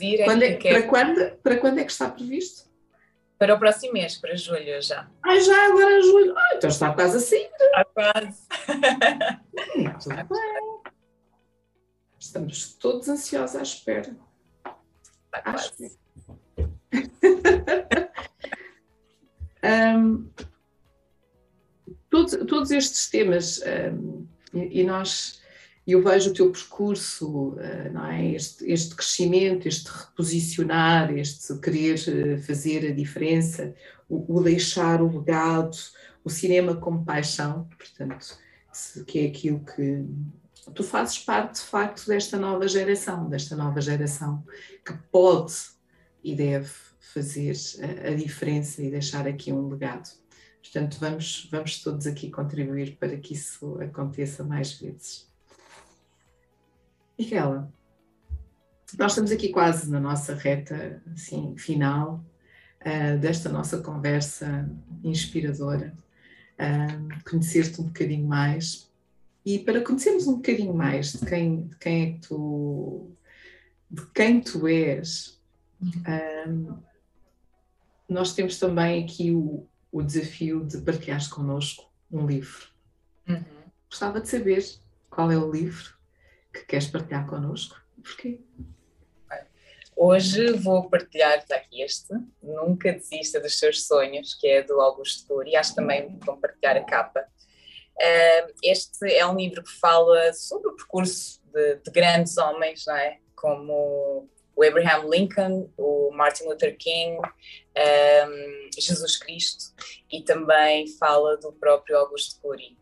dizer é, quando é, que para, quando, para quando é que está previsto? Para o próximo mês, para julho já. Ah, já agora é julho. Ah, então está quase assim. Está quase. Hum, Estamos todos ansiosos à espera. Está quase. *laughs* um, todos, todos estes temas, um, e, e nós eu vejo o teu percurso, eh, não é? este, este crescimento, este reposicionar, este querer eh, fazer a diferença, o, o, deixar o legado, o cinema como paixão, portanto, que é aquilo que tu fazes parte de facto desta nova geração, desta nova geração que pode e deve fazer a, a diferença e deixar aqui um legado. Portanto, vamos, vamos todos aqui contribuir para que isso aconteça mais vezes. Micaela, nós estamos aqui quase na nossa reta assim, final uh, desta nossa conversa inspiradora. Uh, Conhecer-te um bocadinho mais e para conhecermos um bocadinho mais de quem, de quem é que tu de quem tu és, um, nós temos também aqui o, o desafio de partilhares connosco um livro. Uhum. Gostava de saber qual é o livro que queres partilhar connosco? Porquê? Hoje vou partilhar aqui este, Nunca Desista dos Seus Sonhos, que é do Augusto Cury, e acho também vou partilhar a capa. Este é um livro que fala sobre o percurso de, de grandes homens, não é? como o Abraham Lincoln, o Martin Luther King, um, Jesus Cristo, e também fala do próprio Augusto Cury.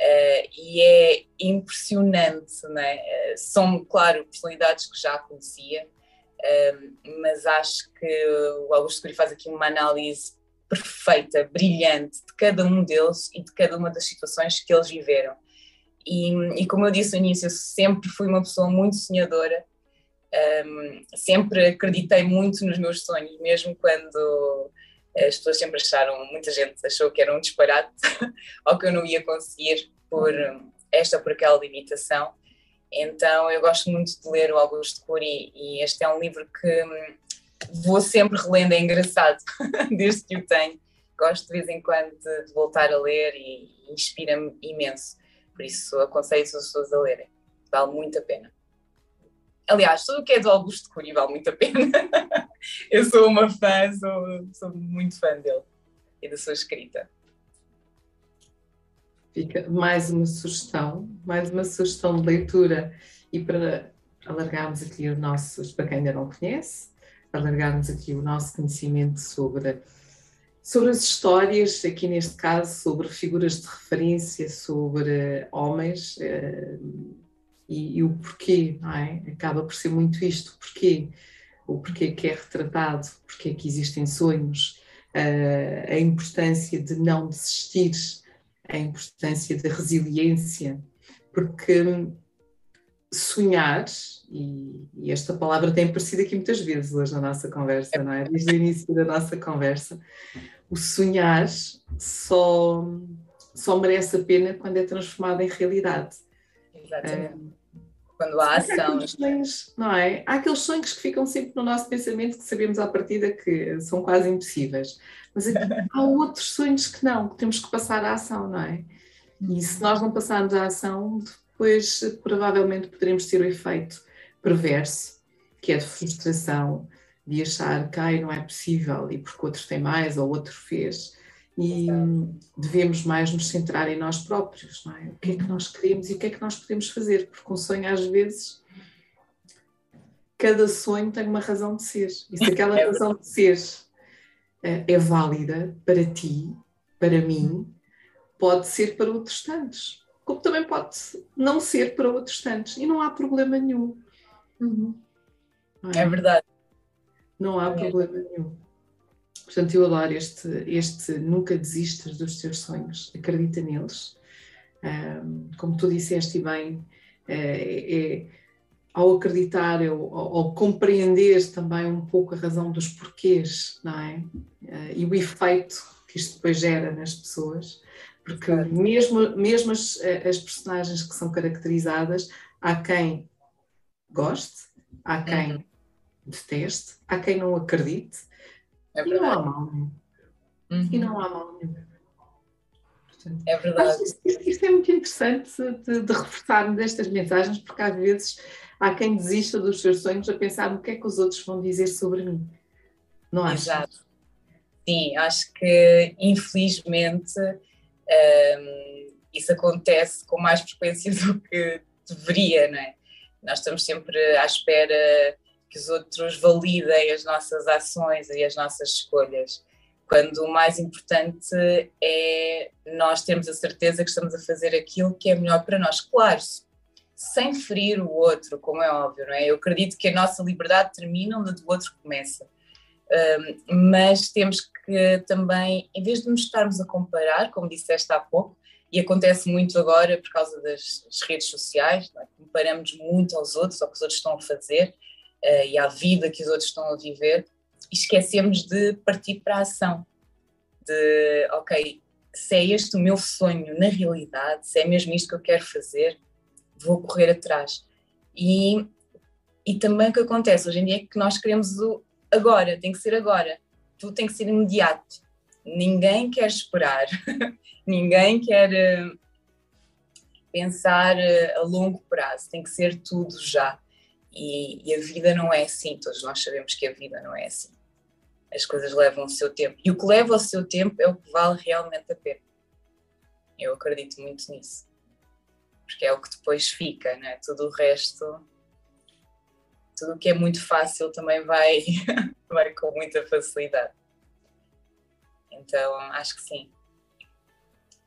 Uh, e é impressionante, né? São, claro, personalidades que já conhecia, uh, mas acho que o Augusto Cury faz aqui uma análise perfeita, brilhante de cada um deles e de cada uma das situações que eles viveram. E, e como eu disse no início, eu sempre fui uma pessoa muito sonhadora, um, sempre acreditei muito nos meus sonhos, mesmo quando as pessoas sempre acharam, muita gente achou que era um disparate *laughs* ou que eu não ia conseguir por esta ou por aquela limitação. Então eu gosto muito de ler o Augusto Cury e este é um livro que hum, vou sempre relendo, é engraçado, *laughs* desde que o tenho. Gosto de vez em quando de voltar a ler e inspira-me imenso. Por isso aconselho as pessoas a lerem. Vale muito a pena. Aliás, tudo o que é do Augusto Cury vale muito a pena. *laughs* eu sou uma fã, sou, sou muito fã dele e da sua escrita. Fica mais uma sugestão, mais uma sugestão de leitura e para alargarmos aqui os nossos, para quem ainda não conhece, alargarmos aqui o nosso conhecimento sobre, sobre as histórias, aqui neste caso sobre figuras de referência, sobre homens uh, e, e, o porquê, não é? Acaba por ser muito isto, porquê, o porquê que é retratado, porquê que existem sonhos, uh, a importância de não desistir, a importância da resiliência, porque sonhar, e, e, esta palavra tem aparecido aqui muitas vezes hoje na nossa conversa, não é? Desde o início da nossa conversa, o sonhar só, só merece a pena quando é transformado em realidade. Exatamente. Quando há ação. Há sonhos, não é? Há aqueles sonhos que ficam sempre no nosso pensamento que sabemos à partida que são quase impossíveis. Mas *laughs* há outros sonhos que não, que temos que passar à ação, não é? E se nós não passarmos à ação, depois provavelmente poderemos ter o efeito perverso, que é de frustração, de achar que não é possível e porque outro tem mais ou outro fez. E devemos mais nos centrar em nós próprios, não é? O que é que nós queremos e o que é que nós podemos fazer, porque um sonho às vezes cada sonho tem uma razão de ser. E se aquela *laughs* é razão de ser eh, é válida para ti, para mim, pode ser para outros tantos como também pode não ser para outros tantos. E não há problema nenhum. Uhum. É? é? verdade. Não há é. problema nenhum. Portanto, eu adoro este, este nunca desistas dos teus sonhos, acredita neles. Um, como tu disseste bem, é, é, ao acreditar, ao, ao, compreender também um pouco a razão dos porquês, não é? Uh, e o efeito que isto depois gera nas pessoas, porque mesmo, mesmo as, as personagens que são caracterizadas, há quem goste, há quem uhum. deteste, há quem não acredite, é e não há mal nenhum. Uhum. E não há mal nenhum. É verdade. Isto, isto, é muito interessante de, de reforçarmos estas mensagens, porque às vezes há quem desista dos seus sonhos a pensar no que é que os outros vão dizer sobre mim. Não acho? Exato. Sim, acho que infelizmente um, isso acontece com mais frequência *laughs* do que deveria, não é? Nós estamos sempre à espera que os outros validem as nossas ações e as nossas escolhas, quando o mais importante é nós termos a certeza que estamos a fazer aquilo que é melhor para nós. Claro, sem ferir o outro, como é óbvio, não é? Eu acredito que a nossa liberdade termina onde a do outro começa. Um, mas temos que também, em vez de nos estarmos a comparar, como disseste há pouco, e acontece muito agora por causa das, redes sociais, é? comparamos muito aos outros, ao que os outros estão a fazer uh, e à vida que os outros estão a viver, esquecemos de partir para a ação. De, ok, se é este o meu sonho na realidade, se é mesmo isto que eu quero fazer, vou correr atrás. E, e também o que acontece hoje em dia é que nós queremos o, agora, tem que ser agora. Tudo tem que ser imediato. Ninguém quer esperar, *laughs* ninguém quer uh, pensar uh, a longo prazo, tem que ser tudo já. E, e, a vida não é assim, todos nós sabemos que a vida não é assim. As coisas levam o seu tempo. E o que leva o seu tempo é o que vale realmente a pena. Eu acredito muito nisso. Porque é o que depois fica, né? Tudo o resto tudo o que é muito fácil também vai, *laughs* vai com muita facilidade. Então, acho que sim.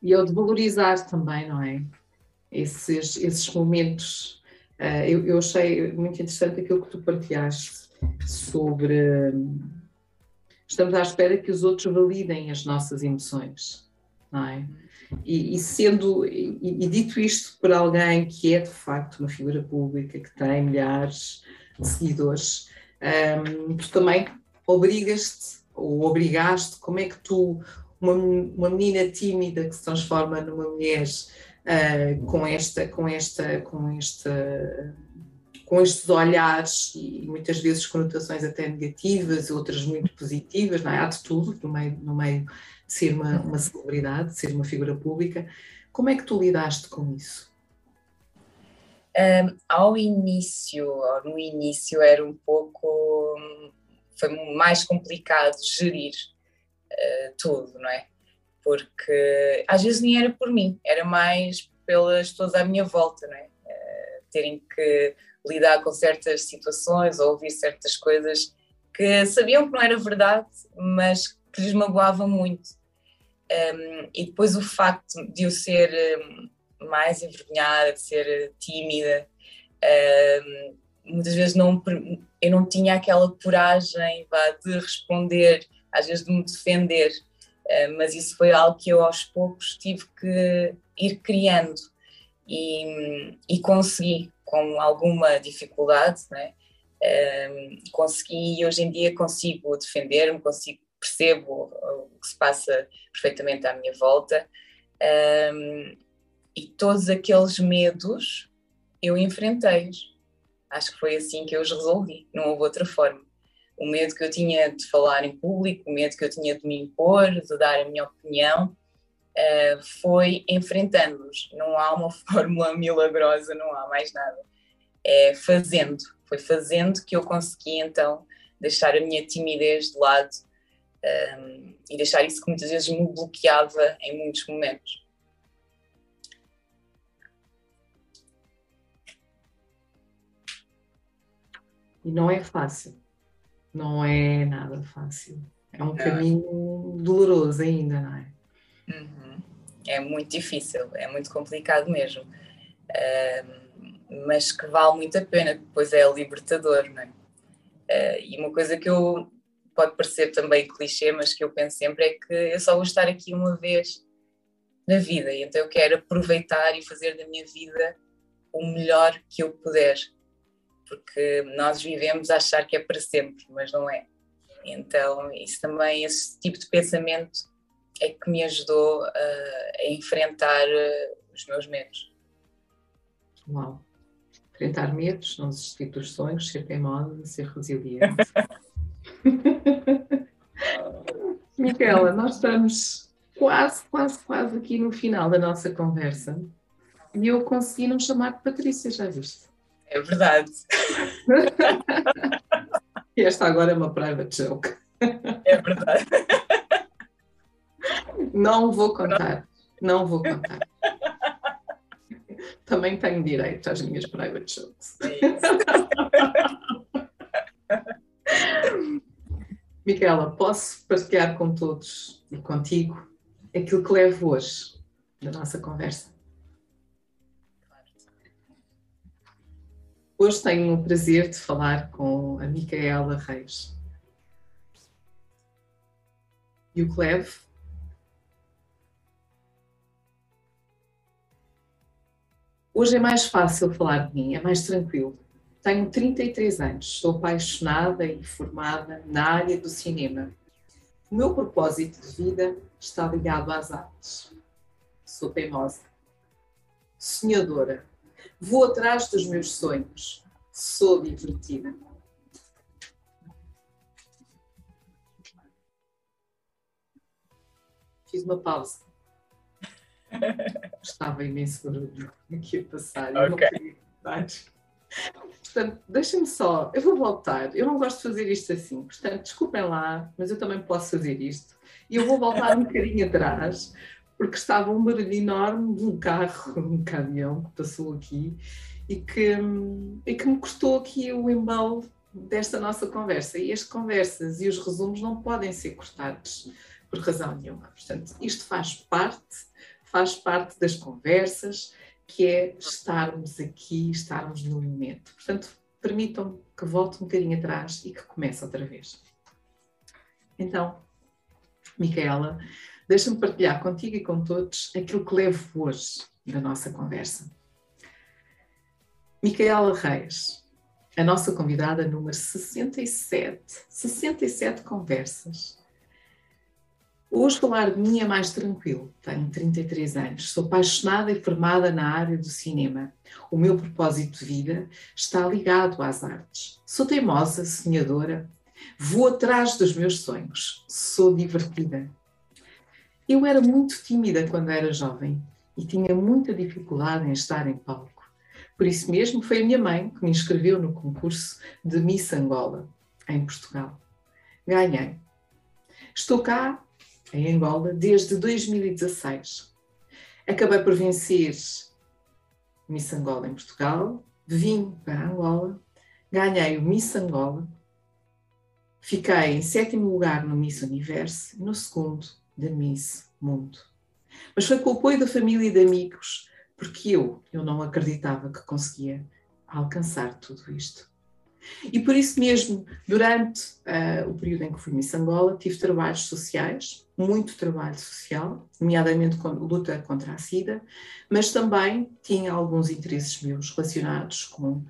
E eu de valorizar também, não é? Esses, esses momentos. Uh, eu, eu achei muito interessante aquilo que tu partilhaste sobre. Estamos à espera que os outros validem as nossas emoções, não é? E, e sendo, e, e, dito isto por alguém que é de facto uma figura pública, que tem milhares de seguidores, um, tu também obrigas-te ou obrigaste, como é que tu, uma, uma menina tímida que se transforma numa mulher uh, com esta, com esta, com esta com estes olhares e muitas vezes conotações até negativas, outras muito positivas, não é? há de tudo no meio, no meio de ser uma, uma celebridade, de ser uma figura pública. Como é que tu lidaste com isso? Um, ao início, no início era um pouco foi mais complicado gerir uh, tudo, não é? Porque às vezes nem era por mim, era mais pelas pessoas à minha volta, é? Uh, terem que lidar com certas situações ou ouvir certas coisas que sabiam que não era verdade, mas que lhes magoava muito. Um, e depois o facto de eu ser um, mais envergonhada, de ser tímida, um, muitas vezes não, eu não tinha aquela coragem de responder, às vezes de me defender, mas isso foi algo que eu aos poucos tive que ir criando e, e consegui, com alguma dificuldade, né? Um, consegui e hoje em dia consigo defender-me, consigo percebo o que se passa perfeitamente à minha volta um, e todos aqueles medos eu enfrentei-os. Acho que foi assim que eu os resolvi, não houve outra forma. O medo que eu tinha de falar em público, o medo que eu tinha de me impor, de dar a minha opinião, uh, foi enfrentando-os. Não há uma *laughs* fórmula milagrosa, não há mais nada. É fazendo, foi fazendo que eu consegui então deixar a minha timidez de lado um, e deixar isso que muitas vezes me bloqueava em muitos momentos. E não é fácil, não é nada fácil. É um caminho doloroso ainda, não é? Uhum. É muito difícil, é muito complicado mesmo. Um, mas que vale muito a pena, depois é libertador, não é? Uh, e uma coisa que eu pode parecer também clichê, mas que eu penso sempre é que eu só vou estar aqui uma vez na vida, e então eu quero aproveitar e fazer da minha vida o melhor que eu puder, porque nós vivemos a achar que é para sempre, mas não é. Então, isso também, esse tipo de pensamento é que me ajudou a, a enfrentar uh, os meus medos. Uau! Enfrentar medos, não desistir dos sonhos, ser teimosa, ser resiliente. *laughs* Micaela, nós estamos quase, quase, quase aqui no final da nossa conversa e eu consegui não chamar Patrícia, já viste? É verdade. *laughs* esta agora é uma private joke. É verdade. Não vou contar, não vou contar. Também tenho direito às minhas private jokes. Micaela, posso partilhar com todos e contigo aquilo que levo hoje da nossa conversa? Hoje tenho o prazer de falar com a Micaela Reis. E o levo? Hoje é mais fácil falar de mim, é mais tranquilo. Tenho 33 anos, sou apaixonada e formada na área do cinema. O meu propósito de vida está ligado às artes. Sou teimosa, sonhadora, vou atrás dos meus sonhos, sou divertida. Fiz uma pausa. *laughs* Estava imenso barulho aqui a passar. Okay. Portanto, deixem-me só, eu vou voltar. Eu não gosto de fazer isto assim, portanto, desculpem lá, mas eu também posso fazer isto. E eu vou voltar um bocadinho atrás, porque estava um barulho enorme de um carro, *laughs* um caminhão que passou aqui e que, e que me custou aqui o embalo desta nossa conversa. E as conversas e os resumos não podem ser cortados por razão nenhuma. Portanto, isto faz parte, faz parte das conversas que é estarmos aqui, estarmos no momento. Portanto, permitam que volte um bocadinho atrás e que comece outra vez. Então, Micaela, deixa-me partilhar contigo e com todos aquilo que levo hoje da nossa conversa. Micaela Reis, a nossa convidada número 67, 67 conversas Hoje falar de mim é mais tranquilo. Tenho 33 anos, sou apaixonada e formada na área do cinema. O meu propósito de vida está ligado às artes. Sou teimosa, sonhadora, vou atrás dos meus sonhos, sou divertida. Eu era muito tímida quando era jovem e tinha muita dificuldade em estar em palco. Por isso mesmo foi a minha mãe que me inscreveu no concurso de Miss Angola, em Portugal. ganhei. Estou cá, em Angola, desde 2016. Acabei por vencer Miss Angola em Portugal, vim para Angola, ganhei o Miss Angola, fiquei em sétimo lugar no Miss Universo no segundo da Miss Mundo. Mas foi com o apoio da família e de amigos, porque eu, eu não acreditava que conseguia alcançar tudo isto. E por isso mesmo, durante uh, o período em que fui Miss Angola, tive trabalhos sociais, muito trabalho social, nomeadamente com luta contra a SIDA, mas também tinha alguns interesses meus relacionados com uh,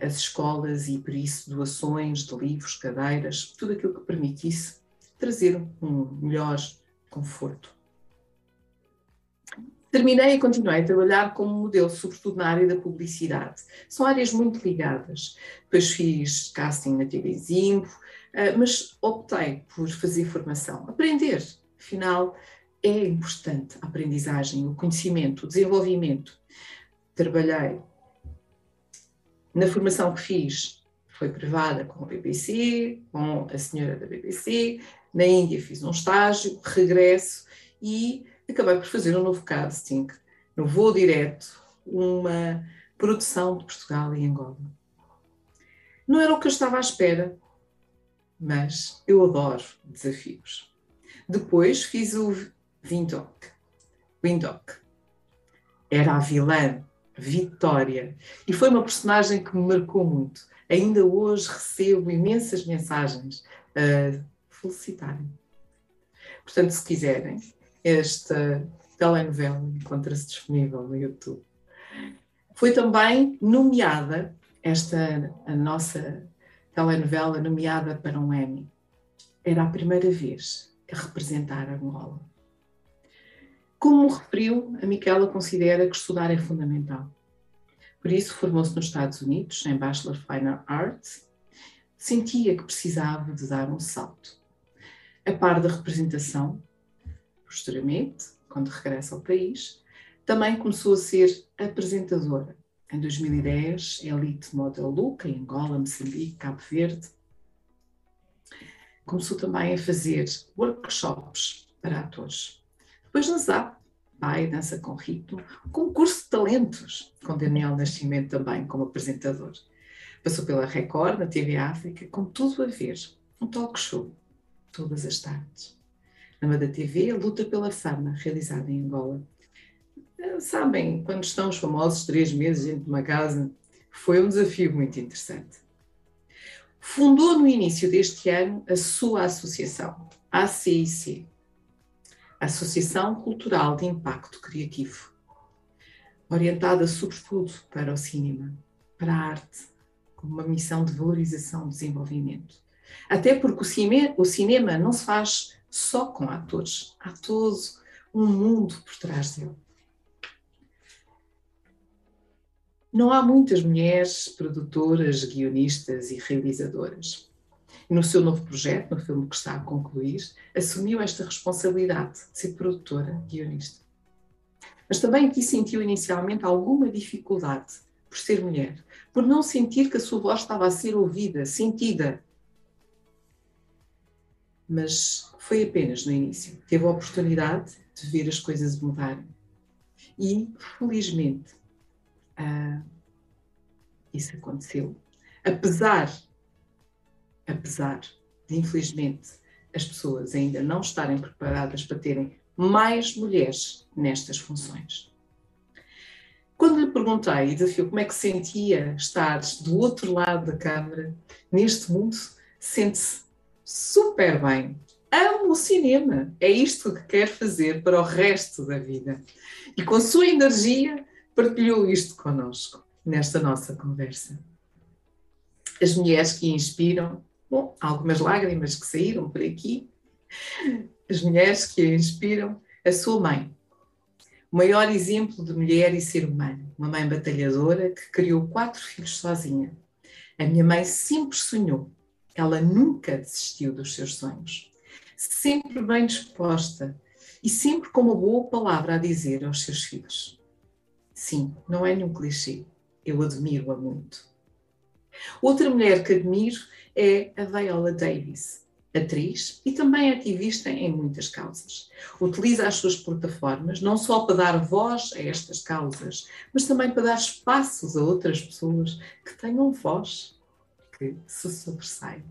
as escolas e, por isso, doações de livros, cadeiras, tudo aquilo que permitisse trazer um melhor conforto Terminei e continuei a trabalhar como modelo, sobretudo na área da publicidade. São áreas muito ligadas. Depois fiz casting na TV Zimbo, eh, mas optei por fazer formação. Aprender, afinal, é importante a aprendizagem, o conhecimento, o desenvolvimento. Trabalhei na formação que fiz, foi privada com a BBC, com a senhora da BBC. Na Índia fiz um estágio, regresso e acabei por fazer um novo casting, no voo direto, uma produção de Portugal e Angola. Não era o que eu estava à espera, mas eu adoro desafios. Depois fiz o Windhoek. Windhoek. Era a vilã, Vitória, e foi uma personagem que me marcou muito. Ainda hoje recebo imensas mensagens a felicitarem. Portanto, se quiserem, esta telenovela encontra-se disponível no YouTube. Foi também nomeada, esta a nossa telenovela nomeada para um Emmy. Era a primeira vez a representar Angola. Como referiu, a Miquela considera que estudar é fundamental. Por isso, formou-se nos Estados Unidos, em Bachelor of Fine Arts. Sentia que precisava de dar um salto. A par da representação, posteriormente, quando regressa ao país, também começou a ser apresentadora. Em 2010, Elite Model Look, em Angola, Moçambique, Cabo Verde. Começou também a fazer workshops para atores. Depois na ZAP, Pai, Dança com Ritmo, concurso de talentos, com Daniel Nascimento também como apresentador. Passou pela Record, na TV África, com tudo a ver, um talk show, todas as tardes programa da TV, luta pela fama, realizada em Angola. Eh, sabem, quando estão os famosos três meses dentro de uma casa, foi um desafio muito interessante. Fundou no início deste ano a sua associação, a ACIC, Associação Cultural de Impacto Criativo, orientada sobretudo para o cinema, para a arte, com uma missão de valorização e desenvolvimento. Até porque o, cine, o cinema não se faz só com atores. Há todo um mundo por trás dele. Não há muitas mulheres produtoras, guionistas e realizadoras. no seu novo projeto, no filme que está a concluir, assumiu esta responsabilidade de ser produtora, guionista. Mas também aqui sentiu inicialmente alguma dificuldade por ser mulher, por não sentir que a sua voz estava a ser ouvida, sentida. Mas foi apenas no início. Teve a oportunidade de ver as coisas mudarem. E, felizmente, uh, isso aconteceu. Apesar, apesar de, infelizmente, as pessoas ainda não estarem preparadas para terem mais mulheres nestas funções. Quando lhe perguntei e desafiou como é que sentia estar do outro lado da câmara, neste mundo, sente-se super bem, amo o cinema, é isto que quer fazer para o resto da vida. E com sua energia partilhou isto connosco, nesta nossa conversa. As mulheres que inspiram, bom, algumas lágrimas que saíram por aqui, as mulheres que inspiram, a sua mãe. O maior exemplo de mulher e ser humano, uma mãe batalhadora que criou quatro filhos sozinha. A minha mãe sempre sonhou, ela nunca desistiu dos seus sonhos sempre bem disposta e sempre com uma boa palavra a dizer aos seus filhos. Sim, não é nenhum clichê, eu admiro-a muito. Outra mulher que admiro é a Viola Davis. atriz e também ativista em muitas causas. Utiliza as suas plataformas não só para dar voz a estas causas, mas também para dar espaços a outras pessoas que tenham voz, que se sobressaiam.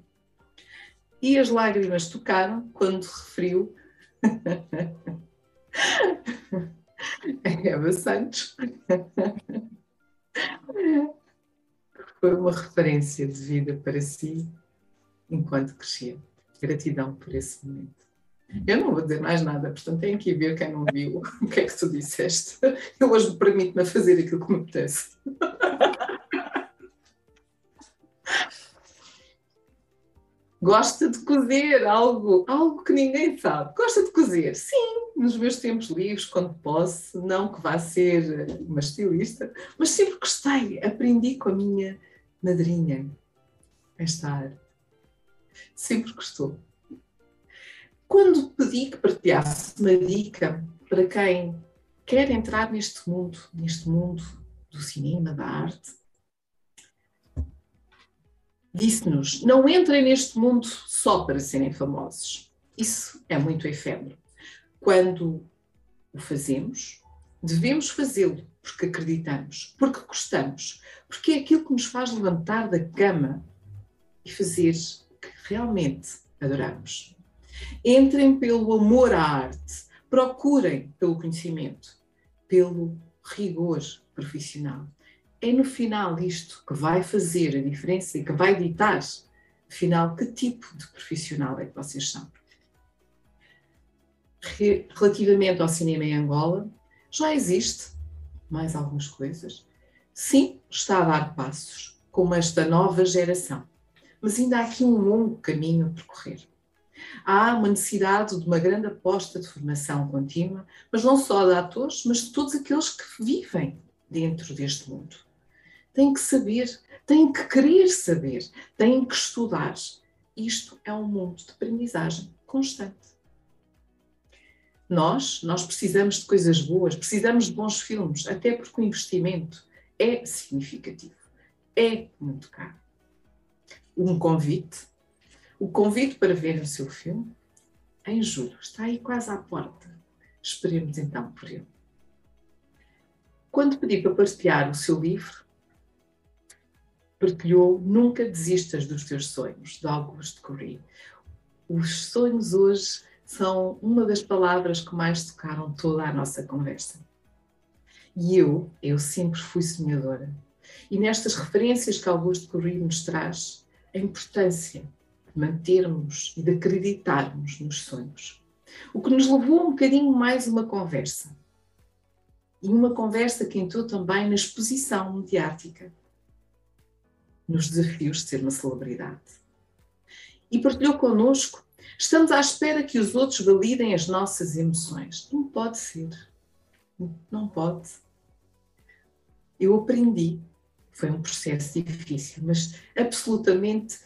E as lágrimas tocaram quando referiu *laughs* Eva Santos. Foi uma referência de vida para si enquanto crescia. Gratidão por esse momento. Eu não vou dizer mais nada, portanto tem que ver quem não viu *laughs* o que é que tu disseste. Eu hoje permito-me fazer aquilo que me apetece. Gosta de cozer algo, algo que ninguém sabe. Gosta de cozer? Sim, nos meus tempos livres, quando posso. Não que vá ser uma estilista, mas sempre gostei. Aprendi com a minha madrinha esta arte. Sempre gostou. Quando pedi que partilhasse uma dica para quem quer entrar neste mundo, neste mundo do cinema, da arte, disse-nos: não entrem neste mundo só para serem famosos. Isso é muito efêmero. Quando o fazemos, devemos fazê-lo porque acreditamos, porque gostamos, porque é aquilo que nos faz levantar da cama e fazer que realmente adoramos. Entrem pelo amor à arte, procurem pelo conhecimento, pelo rigor profissional é no final isto que vai fazer a diferença e que vai ditar, afinal, que tipo de profissional é que vocês são. Relativamente ao cinema em Angola, já existe mais algumas coisas. Sim, está a dar passos, como esta nova geração, mas ainda há aqui um longo caminho a percorrer. Há uma necessidade de uma grande aposta de formação contínua, mas não só de atores, mas de todos aqueles que vivem dentro deste mundo têm que saber, têm que querer saber, têm que estudar. Isto é um mundo de aprendizagem constante. Nós, nós precisamos de coisas boas, precisamos de bons filmes, até porque o investimento é significativo, é muito caro. Um convite, o convite para ver o seu filme, em julho, está aí quase à porta. Esperemos então por ele. Quando pedi para partilhar o seu livro, partilhou Nunca Desistas dos Teus Sonhos, de Augusto Corrie. Os sonhos hoje são uma das palavras que mais tocaram toda a nossa conversa. E eu, eu sempre fui sonhadora. E nestas referências que Augusto Corrie nos traz, a importância de mantermos e de acreditarmos nos sonhos. O que nos levou um bocadinho mais uma conversa. E uma conversa que entrou também na exposição mediática nos desafios de ser uma celebridade. E partilhou connosco: estamos à espera que os outros validem as nossas emoções. Não pode ser. Não pode. Eu aprendi, foi um processo difícil, mas absolutamente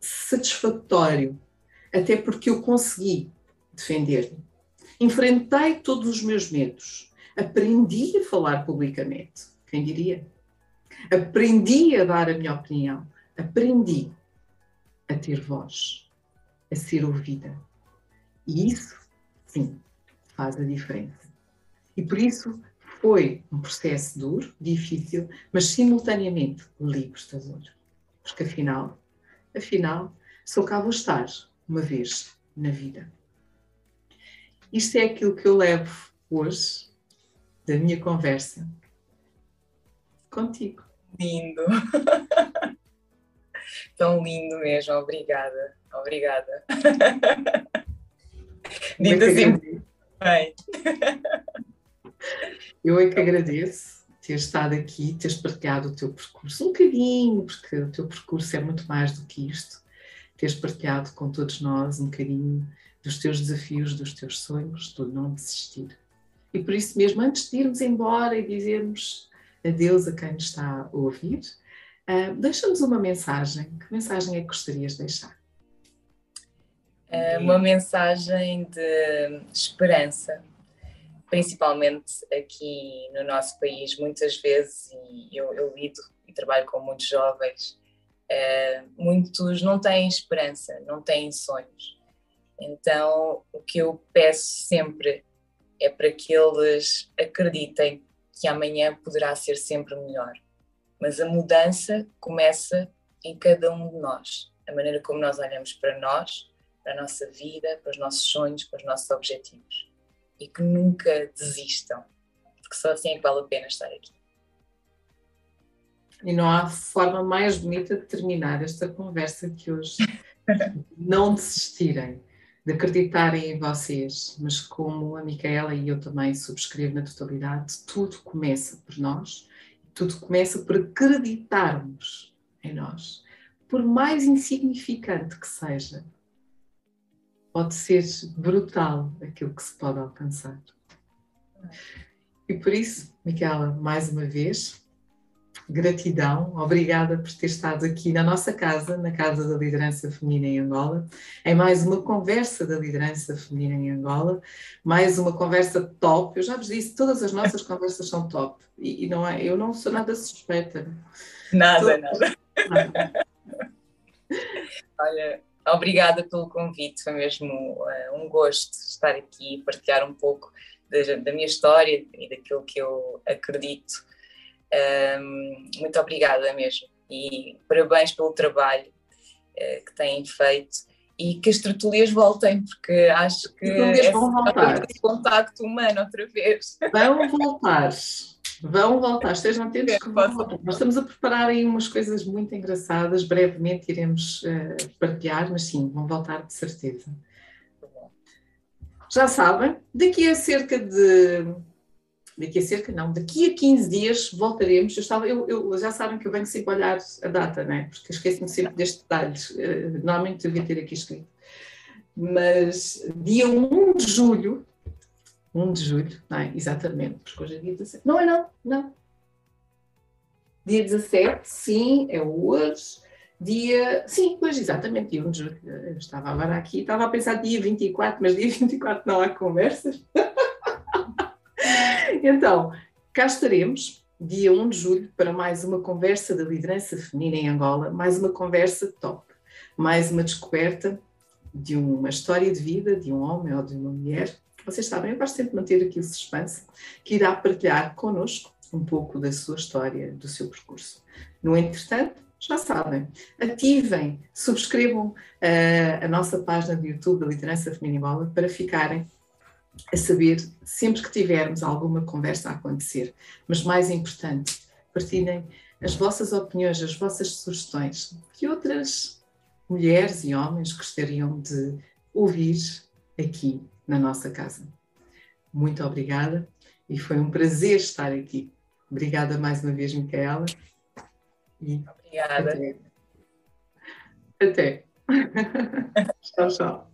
satisfatório. Até porque eu consegui defender-me. Enfrentei todos os meus medos, Aprendi a falar publicamente, quem diria? Aprendi a dar a minha opinião. Aprendi a ter voz, a ser ouvida. E isso, sim, faz a diferença. E por isso foi um processo duro, difícil, mas simultaneamente libertador. Porque afinal, afinal, só cá vou estar uma vez na vida. Isto é aquilo que eu levo hoje da minha conversa contigo. Lindo! *laughs* Tão lindo mesmo, obrigada, obrigada. *laughs* Dito assim, bem. Eu é que agradeço ter estado aqui, teres partilhado o teu percurso um bocadinho, porque o teu percurso é muito mais do que isto. Teres partilhado com todos nós um bocadinho dos teus desafios, dos teus sonhos, do não desistir. E por isso mesmo, antes de irmos embora e dizermos adeus a quem nos está a ouvir, uh, deixa-nos uma mensagem. Que mensagem é que gostarias de deixar? Uh, uma mensagem de esperança, principalmente aqui no nosso país, muitas vezes, e eu, eu lido e trabalho com muitos jovens, Uh, muitos não têm esperança, não têm sonhos. Então, o que eu peço sempre é para que eles acreditem que amanhã poderá ser sempre melhor. Mas a mudança começa em cada um de nós. A maneira como nós olhamos para nós, para a nossa vida, para os nossos sonhos, para os nossos objetivos. E que nunca desistam, porque só assim é que vale a pena estar aqui. E não há forma mais bonita de terminar esta conversa que hoje. *laughs* não desistirem, de acreditarem em vocês, mas como a Micaela e eu também subscrevo na totalidade, tudo começa por nós, tudo começa por acreditarmos em nós. Por mais insignificante que seja, pode ser brutal aquilo que se pode alcançar. E por isso, Micaela, mais uma vez, gratidão, obrigada por ter estado aqui na nossa casa, na Casa da Liderança Feminina em Angola, em mais uma conversa da liderança feminina em Angola, mais uma conversa top. Eu já vos disse, todas as nossas conversas são top e, e não é, eu não sou nada suspeita. Nada, nada. nada. *laughs* Olha, obrigada pelo convite, foi mesmo uh, um gosto estar aqui e partilhar um pouco da, da minha história e daquilo que eu acredito um, muito obrigada mesmo e parabéns pelo trabalho uh, que têm feito e que as tertulias voltem, porque acho que é vão voltar. contacto humano outra vez. Vão voltar, vão voltar, estejam atentos que vão voltar. Nós estamos a preparar aí umas coisas muito engraçadas, brevemente iremos uh, partilhar, mas sim, vão voltar de certeza. Já sabem, daqui a cerca de daqui a cerca, não, daqui a 15 dias voltaremos. Eu, estava, eu, eu já sabem que eu venho sempre olhar a data, né? porque esqueço-me sempre destes detalhes. Uh, normalmente devia ter aqui escrito. Mas dia 1 de julho, 1 de julho, não é? Exatamente, porque hoje é dia 17. Não é não, não. Dia 17, sim, é hoje. Dia, sim, hoje exatamente, dia 1 de julho. Eu estava agora aqui, estava a pensar dia 24, mas dia 24 não há conversas. *laughs* Então, cá estaremos, dia 1 de julho, para mais uma conversa da liderança feminina em Angola, mais uma conversa top, mais uma descoberta de uma história de vida de um homem ou de uma mulher. Vocês sabem, eu gosto sempre de manter aqui o suspense, que irá partilhar connosco um pouco da sua história, do seu percurso. No entretanto, já sabem, ativem, subscrevam uh, a nossa página do YouTube da Liderança Feminina em Angola para ficarem a saber sempre que tivermos alguma conversa a acontecer. Mas mais importante, partilhem as vossas opiniões, as vossas sugestões, que outras mulheres e homens gostariam de ouvir aqui na nossa casa. Muito obrigada e foi um prazer estar aqui. Obrigada mais uma vez, Micaela. E obrigada. Até. até. *laughs* tchau, tchau.